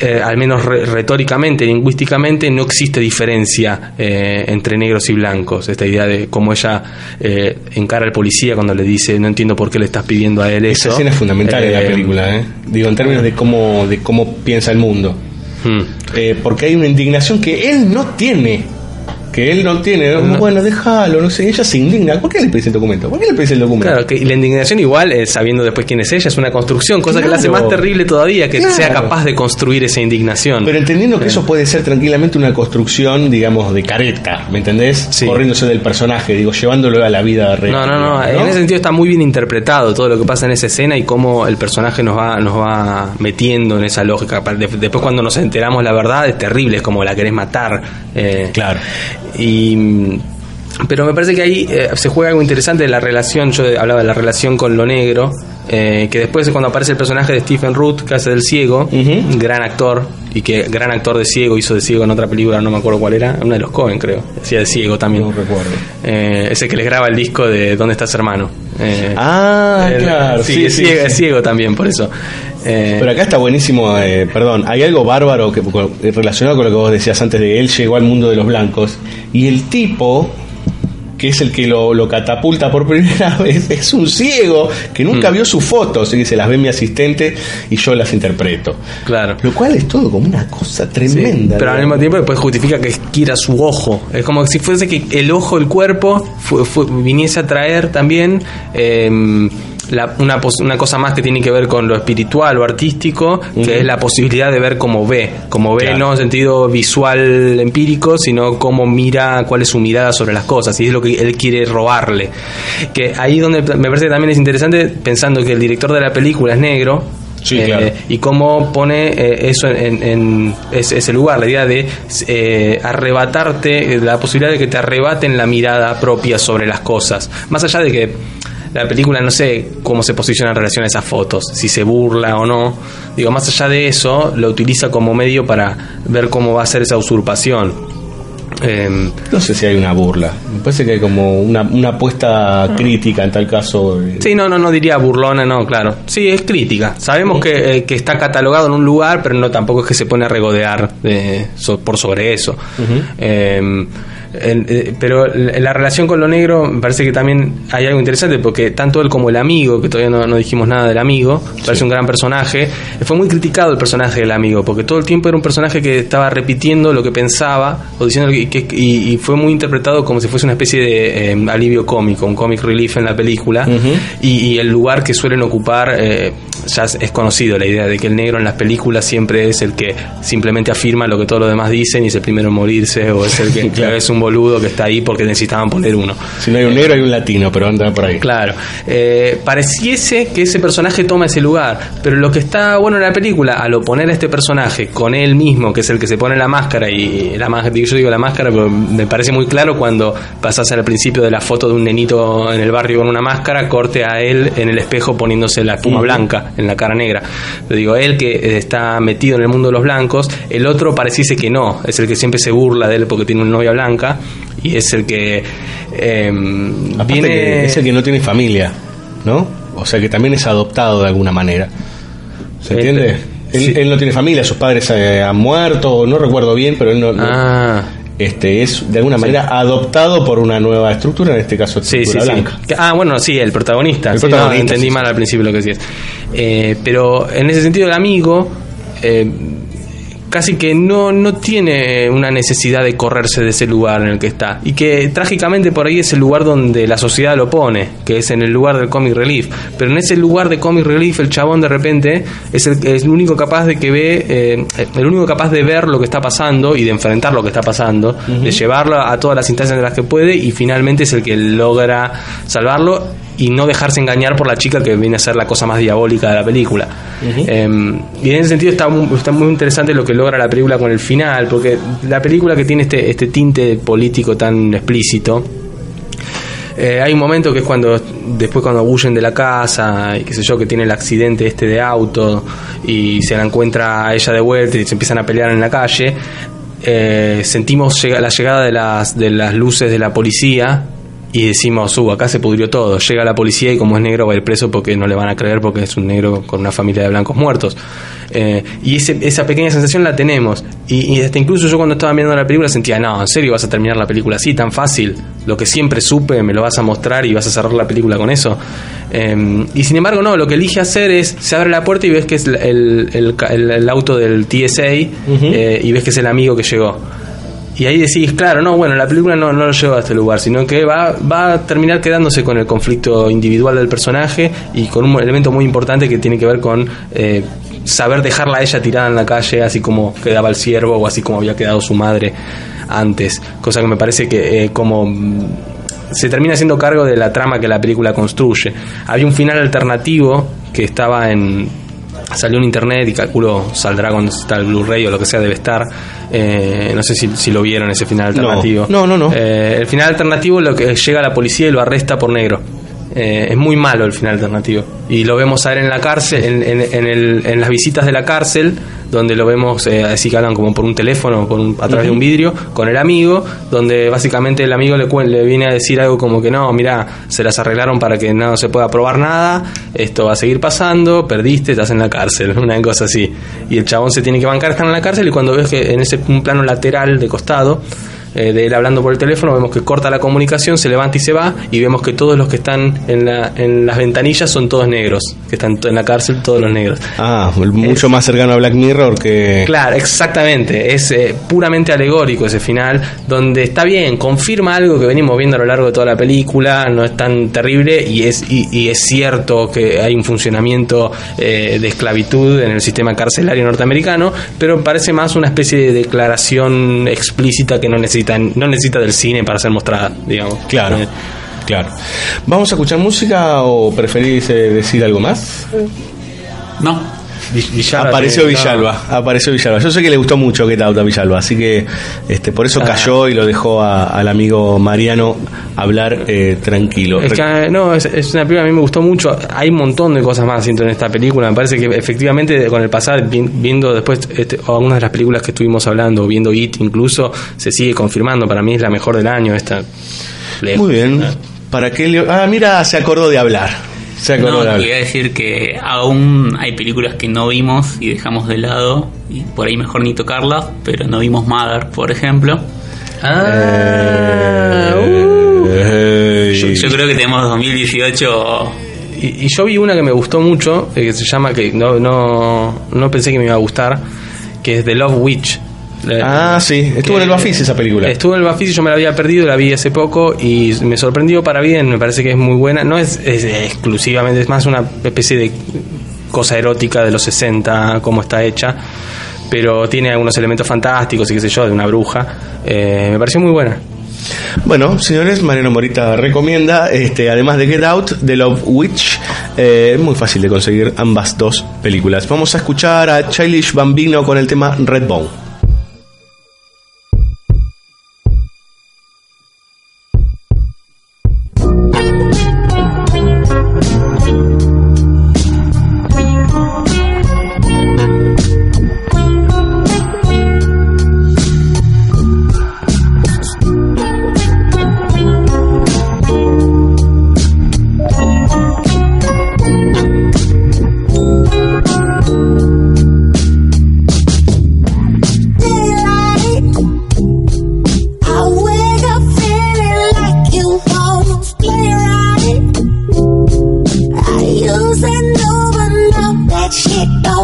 eh, al menos re- retóricamente, lingüísticamente, no existe diferencia eh, entre negros y blancos. Esta idea de cómo ella eh, encara al policía cuando le dice, no entiendo por qué le estás pidiendo a él Esa eso. escena es fundamental en la Eh, película, ¿eh? Digo, en términos de cómo, de cómo piensa el mundo. Hmm. Porque hay una indignación que él no tiene. Que él no tiene. Bueno, déjalo, no sé. Ella se indigna. ¿Por qué le pedís el documento? ¿Por qué le pedís el documento? Claro, que la indignación igual, eh, sabiendo después quién es ella, es una construcción, cosa que la hace más terrible todavía, que Claro. sea capaz de construir esa indignación. Pero entendiendo que eso puede ser tranquilamente una construcción, digamos, de careta, ¿me entendés? Corriéndose del personaje, digo, llevándolo a la vida real. No, no, no, digamos, en ese sentido está muy bien interpretado todo lo que pasa en esa escena y cómo el personaje nos va, nos va metiendo en esa lógica. Después cuando nos enteramos la verdad es terrible, es como la querés matar. claro. Y pero me parece que ahí eh, se juega algo interesante de la relación, yo hablaba de la relación con lo negro, eh, que después cuando aparece el personaje de Stephen Root, que hace del ciego, gran actor, y que gran actor de ciego, hizo de ciego en otra película, no me acuerdo cuál era, una de los Cohen creo, hacía de ciego también. No recuerdo. ese que les graba el disco de ¿Dónde estás hermano? Eh, Ah, claro, sí, sí, es, sí, ciego, sí. es ciego también, por eso. Eh, Pero acá está buenísimo, eh, perdón, hay algo bárbaro que, relacionado con lo que vos decías antes de él llegó al mundo de los blancos y el tipo que es el que lo, lo catapulta por primera vez, es un ciego que nunca vio sus fotos y se las ve mi asistente y yo las interpreto. Claro. Lo cual es todo como una cosa tremenda. Pero al mismo tiempo después justifica que quiera su ojo. Es como si fuese que el ojo, el cuerpo, fu- fu- viniese a traer también eh, la- una, una cosa más que tiene que ver con lo espiritual o artístico, que es la posibilidad de ver cómo ve. Como ve Claro. no en sentido visual empírico, sino cómo mira, cuál es su mirada sobre las cosas. Y es lo que él quiere robarle. Que ahí donde me parece que también es interesante, pensando que el director de la película es negro. Sí, eh, claro. y cómo pone eh, eso en, en ese, ese lugar, la idea de eh, arrebatarte, la posibilidad de que te arrebaten la mirada propia sobre las cosas. Más allá de que la película no sé cómo se posiciona en relación a esas fotos, si se burla o no. Digo, más allá de eso, lo utiliza como medio para ver cómo va a ser esa usurpación. Em, No sé si hay una burla. Me parece que hay como una, una apuesta crítica en tal caso. eh, Sí, no, no, no diría burlona, no, claro. Sí, es crítica. Sabemos que, eh, que está catalogado en un lugar, pero no tampoco es que se pone a regodear eh, so- por sobre eso. Eh, el- eh, pero la la relación con lo negro me parece que también hay algo interesante porque tanto él como el amigo, que todavía no, no dijimos nada del amigo, parece un gran personaje, fue muy criticado el personaje del amigo porque todo el tiempo era un personaje que estaba repitiendo lo que pensaba o diciendo que, que- y, y fue muy interpretado como si fuese una especie de eh, alivio cómico, un comic relief en la película y, y el lugar que suelen ocupar eh, ya es, es conocido, la idea de que el negro en las películas siempre es el que simplemente afirma lo que todos los demás dicen y es el primero en morirse o es el que Claro. es un boludo que está ahí porque necesitaban poner uno. Si no hay un negro, hay un latino, pero anda por ahí. Claro. Eh, pareciese que ese personaje toma ese lugar, pero lo que está bueno en la película, al oponer a este personaje con él mismo, que es el que se pone la máscara, y la yo digo la máscara, pero me parece muy claro cuando pasas al principio de la foto de un nenito en el barrio con una máscara, corte a él en el espejo poniéndose la espuma blanca en la cara negra. Lo digo, él que está metido en el mundo de los blancos, el otro pareciese que no, es el que siempre se burla de él porque tiene una novia blanca y es el que eh, viene que es el que no tiene familia, ¿no? O sea que también es adoptado de alguna manera. ¿Se Eh, entiende? Él, sí. él no tiene familia, sus padres eh, han muerto, no recuerdo bien, pero él no. no- Ah. este es de alguna manera adoptado por una nueva estructura, en este caso Sí, sí, estructura sí. blanca. Ah, bueno, sí, el protagonista. El no, protagonista, entendí mal al principio lo que decías. Eh, pero en ese sentido, el amigo eh, casi que no, no tiene una necesidad de correrse de ese lugar en el que está. Y que trágicamente por ahí es el lugar donde la sociedad lo pone, que es en el lugar del comic relief. Pero en ese lugar de comic relief, el chabón de repente es el, es el único capaz de que ve, eh, el único capaz de ver lo que está pasando y de enfrentar lo que está pasando, de llevarlo a todas las instancias en las que puede y finalmente es el que logra salvarlo y no dejarse engañar por la chica que viene a ser la cosa más diabólica de la película. Eh, y en ese sentido está muy, está muy interesante lo que logra la película con el final, porque la película que tiene este, este tinte político tan explícito, eh, hay un momento que es cuando después cuando huyen de la casa y qué sé yo que tiene el accidente este de auto y se la encuentra a ella de vuelta y se empiezan a pelear en la calle eh, sentimos la llegada de las de las luces de la policía y decimos, uh, acá se pudrió todo. Llega la policía y como es negro va a ir preso porque no le van a creer porque es un negro con una familia de blancos muertos. Eh, y ese- esa pequeña sensación la tenemos. Y, y hasta incluso yo cuando estaba viendo la película sentía, no, en serio vas a terminar la película así, tan fácil. Lo que siempre supe me lo vas a mostrar y vas a cerrar la película con eso. Eh, y sin embargo, no, lo que elige hacer es, se abre la puerta y ves que es el, el- el ca- el- el auto del TSA eh, y ves que es el amigo que llegó. Y ahí decís, claro, no, bueno, la película no, no lo lleva a este lugar, sino que va, va a terminar quedándose con el conflicto individual del personaje y con un elemento muy importante que tiene que ver con eh, saber dejarla a ella tirada en la calle, así como quedaba el siervo o así como había quedado su madre antes. Cosa que me parece que eh, como mm, se termina haciendo cargo de la trama que la película construye. Había un final alternativo que estaba en salió en internet y calculo saldrá cuando está el Blu-ray o lo que sea debe estar Eh, no sé si, si lo vieron ese final No. alternativo No, no, no. Eh, el final alternativo lo que llega la policía y lo arresta por negro Eh, es muy malo el final alternativo y lo vemos a él en la cárcel en, en- en el- en las visitas de la cárcel donde lo vemos eh, así que hablan como por un teléfono por un- a través de un vidrio con el amigo donde básicamente el amigo le, le viene a decir algo como que no mira se las arreglaron para que no se pueda probar nada esto va a seguir pasando perdiste estás en la cárcel una cosa así. Y el chabón se tiene que bancar estar en la cárcel y cuando ves que en ese un plano lateral de costado eh, de él hablando por el teléfono, vemos que corta la comunicación, se levanta y se va, y vemos que todos los que están en, la, en las ventanillas son todos negros, que están en la cárcel todos los negros. Ah, mucho más cercano a Black Mirror que... Claro, exactamente, es eh, puramente alegórico ese final, donde está bien, confirma algo que venimos viendo a lo largo de toda la película, no es tan terrible y es, y, y es cierto que hay un funcionamiento eh, de esclavitud en el sistema carcelario norteamericano, pero parece más una especie de declaración explícita que no necesita, no necesita del cine para ser mostrada, digamos. Claro. Claro. ¿Vamos a escuchar música o preferís eh, decir algo más? No. Villalba apareció Villalba, apareció Villalba. Yo sé que le gustó mucho Get Out a Villalba, así que este, por eso Ah. cayó y lo dejó a- al amigo Mariano hablar eh, tranquilo. Es que, eh, no, es, es una película que a mí me gustó mucho. Hay un montón de cosas más siento en esta película. Me parece que efectivamente con el pasar, vi- viendo después este, algunas de las películas que estuvimos hablando, viendo It incluso, se sigue confirmando. Para mí es la mejor del año esta. lejos. Muy bien. ¿Para qué le- Ah, mira, se acordó de hablar. Se acordó No, quería decir que aún hay películas que no vimos y dejamos de lado, y por ahí mejor ni tocarlas, pero no vimos Mother, por ejemplo. Ah, Yo, yo creo que tenemos 2018 Y, y yo vi una que me gustó mucho, eh, que se llama, que no, no, no pensé que me iba a gustar, que es The Love Witch. Ah, sí, estuvo en el Bafis esa película. Estuvo en el Bafis y yo me la había perdido, la vi hace poco y me sorprendió para bien, me parece que es muy buena. No es, es exclusivamente, es más una especie de cosa erótica de los 60, cómo está hecha, pero tiene algunos elementos fantásticos y qué sé yo, de una bruja. Eh, me pareció muy buena. Bueno, señores, Mariano Morita recomienda, este, además de Get Out, The Love Witch. Eh, es muy fácil de conseguir ambas dos películas. Vamos a escuchar a Childish Bambino con el tema Redbone. Esto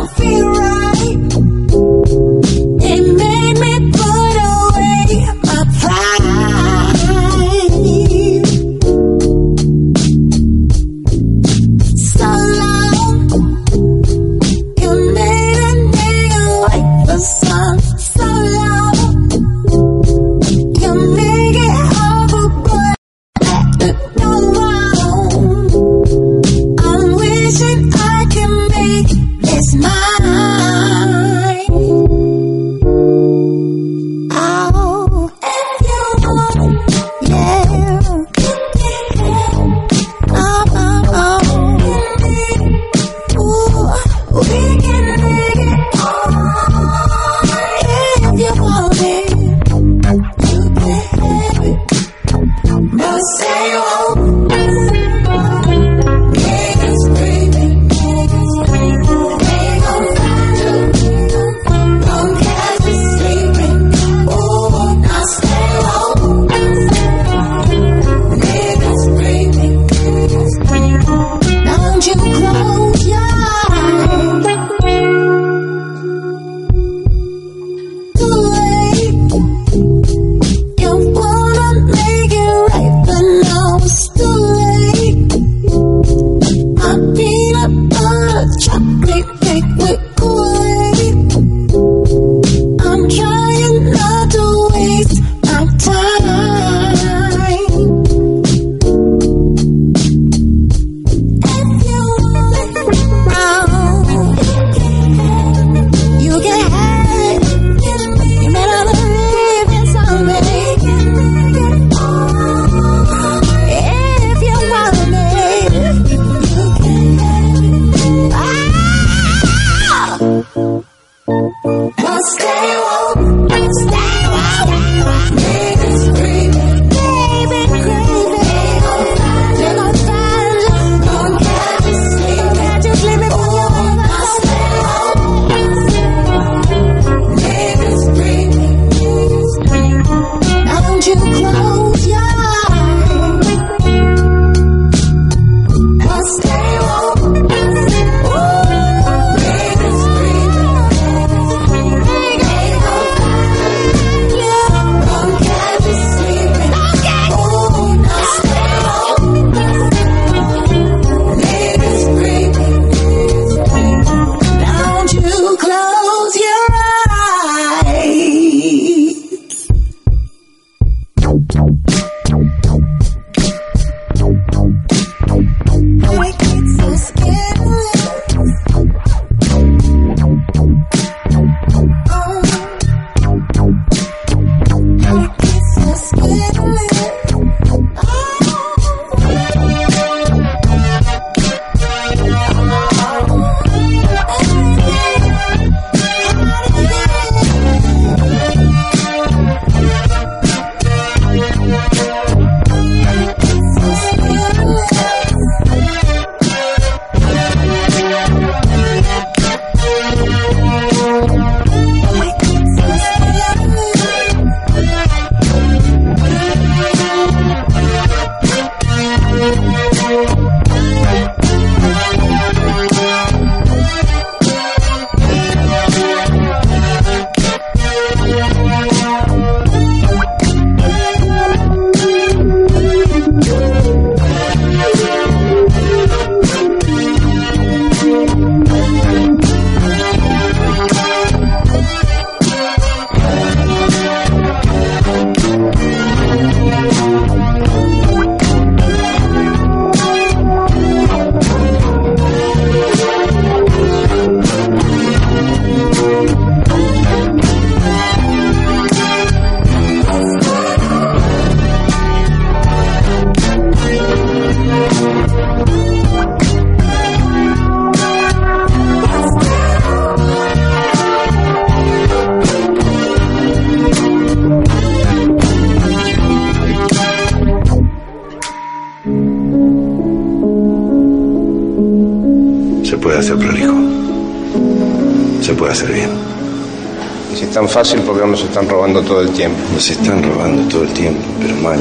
todo el tiempo? Nos están robando todo el tiempo, pero mal.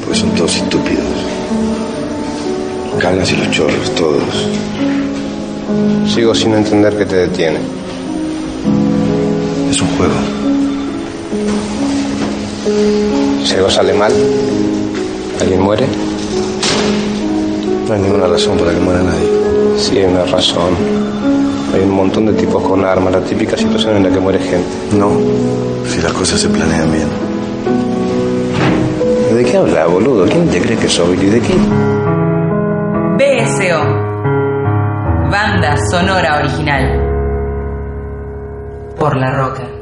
Porque son todos estúpidos. Canas y los chorros, todos. Sigo sin entender qué te detiene. Es un juego. Si algo sale mal, alguien muere. No hay ninguna razón para que muera nadie. Sí, hay una razón. Hay un montón de tipos con armas, la típica situación en la que muere gente. No, si las cosas se planean bien. ¿De qué habla, boludo? ¿Quién te cree que soy? ¿Y de qué? BSO. Banda sonora original. Por la roca.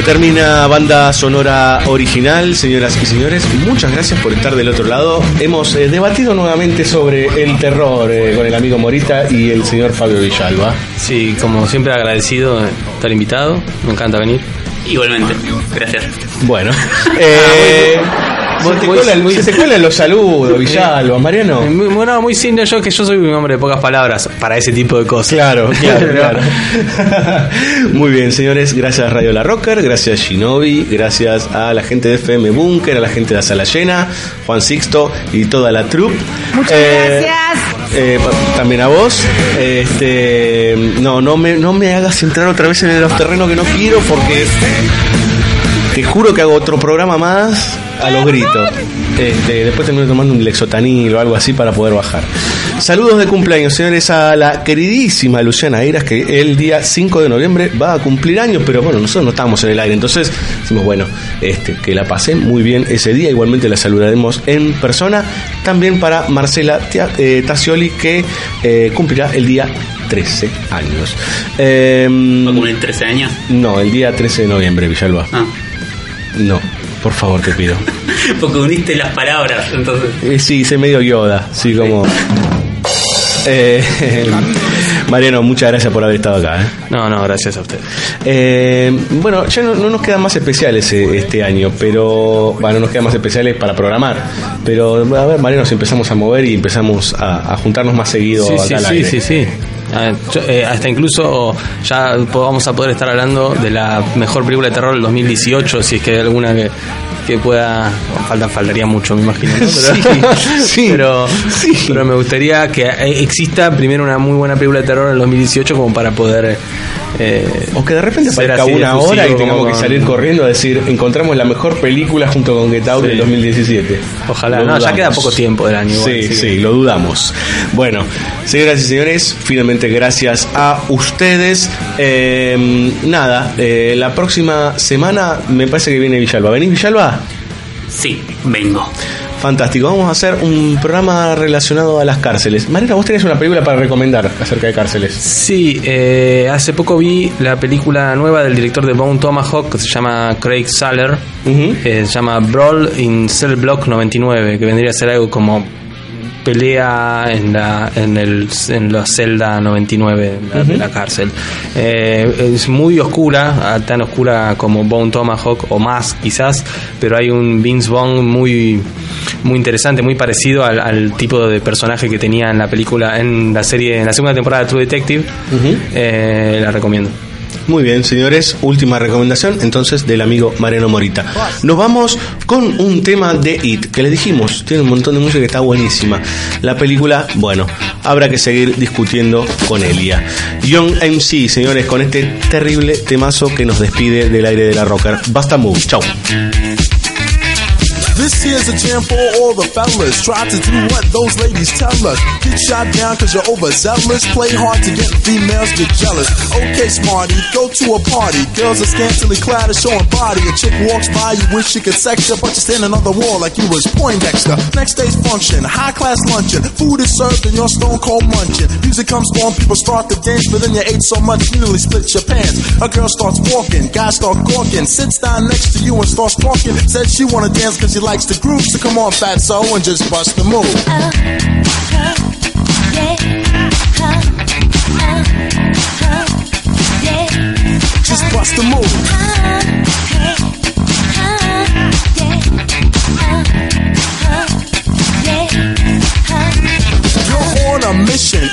Se termina banda sonora original, señoras y señores. Muchas gracias por estar del otro lado. Hemos eh, debatido nuevamente sobre el terror eh, con el amigo Morita y el señor Fabio Villalba. Sí, como siempre agradecido de estar invitado. Me encanta venir. Igualmente, gracias. Bueno, eh, se, te cuelan, se te cuelan los saludos, Villalba, Mariano. Muy, bueno, muy simple yo que yo soy un hombre de pocas palabras para ese tipo de cosas. Claro, claro, claro. Muy bien, señores. Gracias Radio La Rocker, gracias Shinobi, gracias a la gente de FM Bunker, a la gente de la Sala Llena, Juan Sixto y toda la troupe. Muchas Eh, gracias. eh, pa- también a vos. Este, no, no me, no me hagas entrar otra vez en los terrenos que no quiero porque te juro que hago otro programa más a los gritos. Este, después termino tomando un lexotanil o algo así para poder bajar. Saludos de cumpleaños, señores, a la queridísima Luciana Eiras, que el día 5 de noviembre va a cumplir años, pero bueno, nosotros no estamos en el aire, entonces decimos, bueno, este, que la pasen muy bien ese día, igualmente la saludaremos en persona. También para Marcela Tia- eh, Tassioli, que eh, cumplirá el día 13 años. Em, ¿Va a cumplir 13 años? no, el día 13 de noviembre, Villalba. Ah. No, por favor, te pido. Porque uniste las palabras, entonces. Eh, sí, hice medio Yoda, sí, como. Eh, Mariano, muchas gracias por haber estado acá. ¿eh? No, no, gracias a usted. Eh, bueno, ya no, no nos quedan más especiales eh, este año, pero. Bueno, no nos quedan más especiales para programar. Pero, a ver, Mariano, si empezamos a mover y empezamos a, a juntarnos más seguido Sí, acá sí, al sí, aire. sí, sí. Eh, hasta incluso ya vamos a poder estar hablando de la mejor película de terror del 2018, si es que hay alguna que, que pueda. Falta, faltaría mucho, me imagino. ¿no? Pero, Sí, pero, pero me gustaría que eh, exista primero una muy buena película de terror en el 2018 como para poder. eh, O que de repente aparezca una hora y tengamos que salir corriendo a decir, encontramos la mejor película junto con Get Out Sí. del 2017. Ojalá, Lo no, ya queda poco tiempo del año. igual, sí, así que- sí, lo dudamos. Bueno, señoras y señores, finalmente gracias a ustedes. Eh, nada, eh, la próxima semana me parece que viene Villalba. ¿Venís Villalba? Sí, vengo. Fantástico, vamos a hacer un programa relacionado a las cárceles. Mariana, vos tenés una película para recomendar acerca de cárceles. Sí, eh, hace poco vi la película nueva del director de Bone Tomahawk que se llama Craig Saller. Eh, se llama Brawl in Cell Block 99, que vendría a ser algo como pelea en la, en el, en la celda 99 de la, de la cárcel. Eh, es muy oscura, ah, tan oscura como Bone Tomahawk o más quizás, pero hay un Vince Vaughn muy muy interesante, muy parecido al, al tipo de personaje que tenía en la película, en la serie, en la segunda temporada de True Detective. Eh, la recomiendo. Muy bien, señores, última recomendación entonces del amigo Mariano Morita. Nos vamos con un tema de It, que les dijimos, tiene un montón de música que está buenísima. La película, bueno, habrá que seguir discutiendo con Elia. Young MC, señores, con este terrible temazo que nos despide del aire de la rocker. Basta Move, chau. This here's a jam for all the fellas. Try to do what those ladies tell us. Get shot down cause you're overzealous. Play hard to get females get jealous. Okay, smarty, go to a party. Girls are scantily clad and showing body. A chick walks by, you wish she could sex you, but you're standing on the wall like you was Poindexter. Next day's function, high class luncheon. Food is served and you're stone cold munching. Music comes on, people start to dance, but then you ate so much you nearly split your pants. A girl starts walking, guys start gawking, sits down next to you and starts talking. Said she wanna dance cause she likes the groove, so come on, fat so and just bust the move. Uh, uh, yeah, just bust the move. Yeah,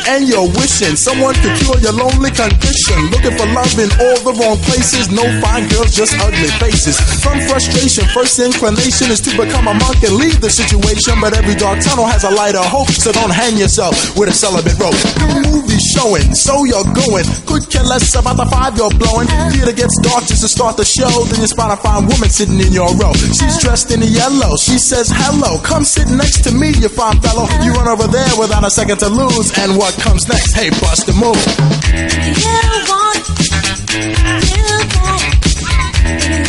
and you're wishing someone could cure your lonely condition. Looking for love in all the wrong places. No fine girls, just ugly faces. From frustration, first inclination is to become a monk and leave the situation. But every dark tunnel has a light of hope, so don't hang yourself with a celibate rope. New movie showing, so you're going. Could care less about the five you're blowing. Theater gets dark just to start the show. Then you spot a fine woman sitting in your row. She's dressed in yellow. She says, Hello, come sit next to me, you fine fellow. You run over there without a second to to lose and what comes next. Hey, bust the move. You want, you got,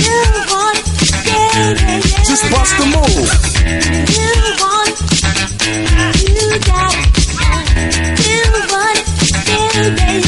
you want, yeah, yeah, yeah. Just bust the move. You want, you got, you want, yeah, yeah, yeah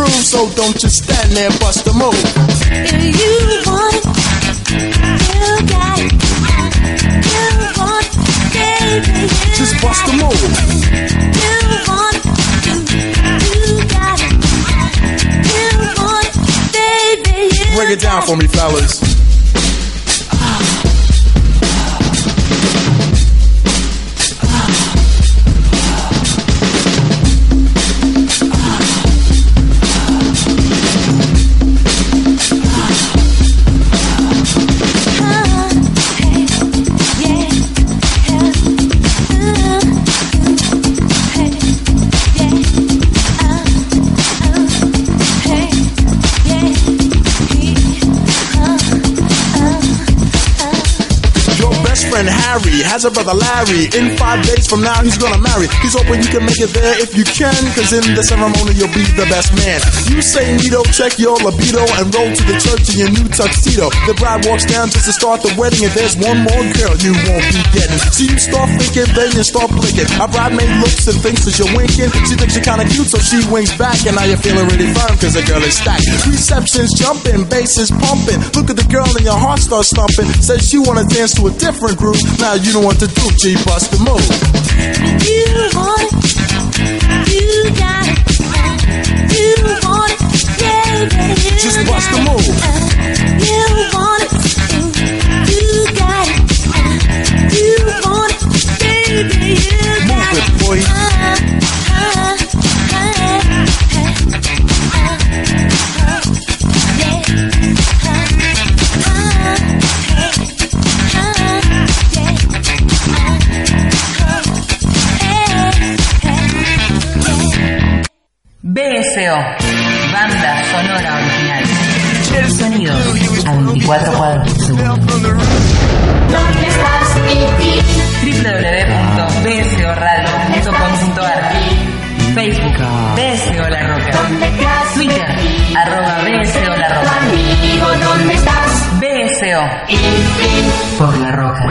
so don't just stand there bust a move. If you want it, you got it. You want it, baby. You Just bust a move. You want it, you, you got it. You want it, baby. You Break it down for me, fellas. Has a brother Larry. In five days from now, he's gonna marry. He's hoping you can make it there if you can, cause in the ceremony, you'll be the best man. You say, Nito, check your libido and roll to the church in your new tuxedo. The bride walks down just to start the wedding, and there's one more girl you won't be getting. So you start thinking, then you start blinking. A bridemaid looks and thinks that you're winking. She thinks you're kinda cute, so she winks back, and now you're feeling really firm, cause the girl is stacked. Reception's jumping, bass is pumping. Look at the girl and your heart starts thumping. Says she wanna dance to a different groove. Now you know what to do, G, bust the move. You want it, you got it. You want it, baby. You Just bust the move. Uh, you 24 cuadros por segundo. www.bsoradio.com.ar Facebook, BSO La Roca. Twitter, arroba BSO La Roca. BSO, por La Roca.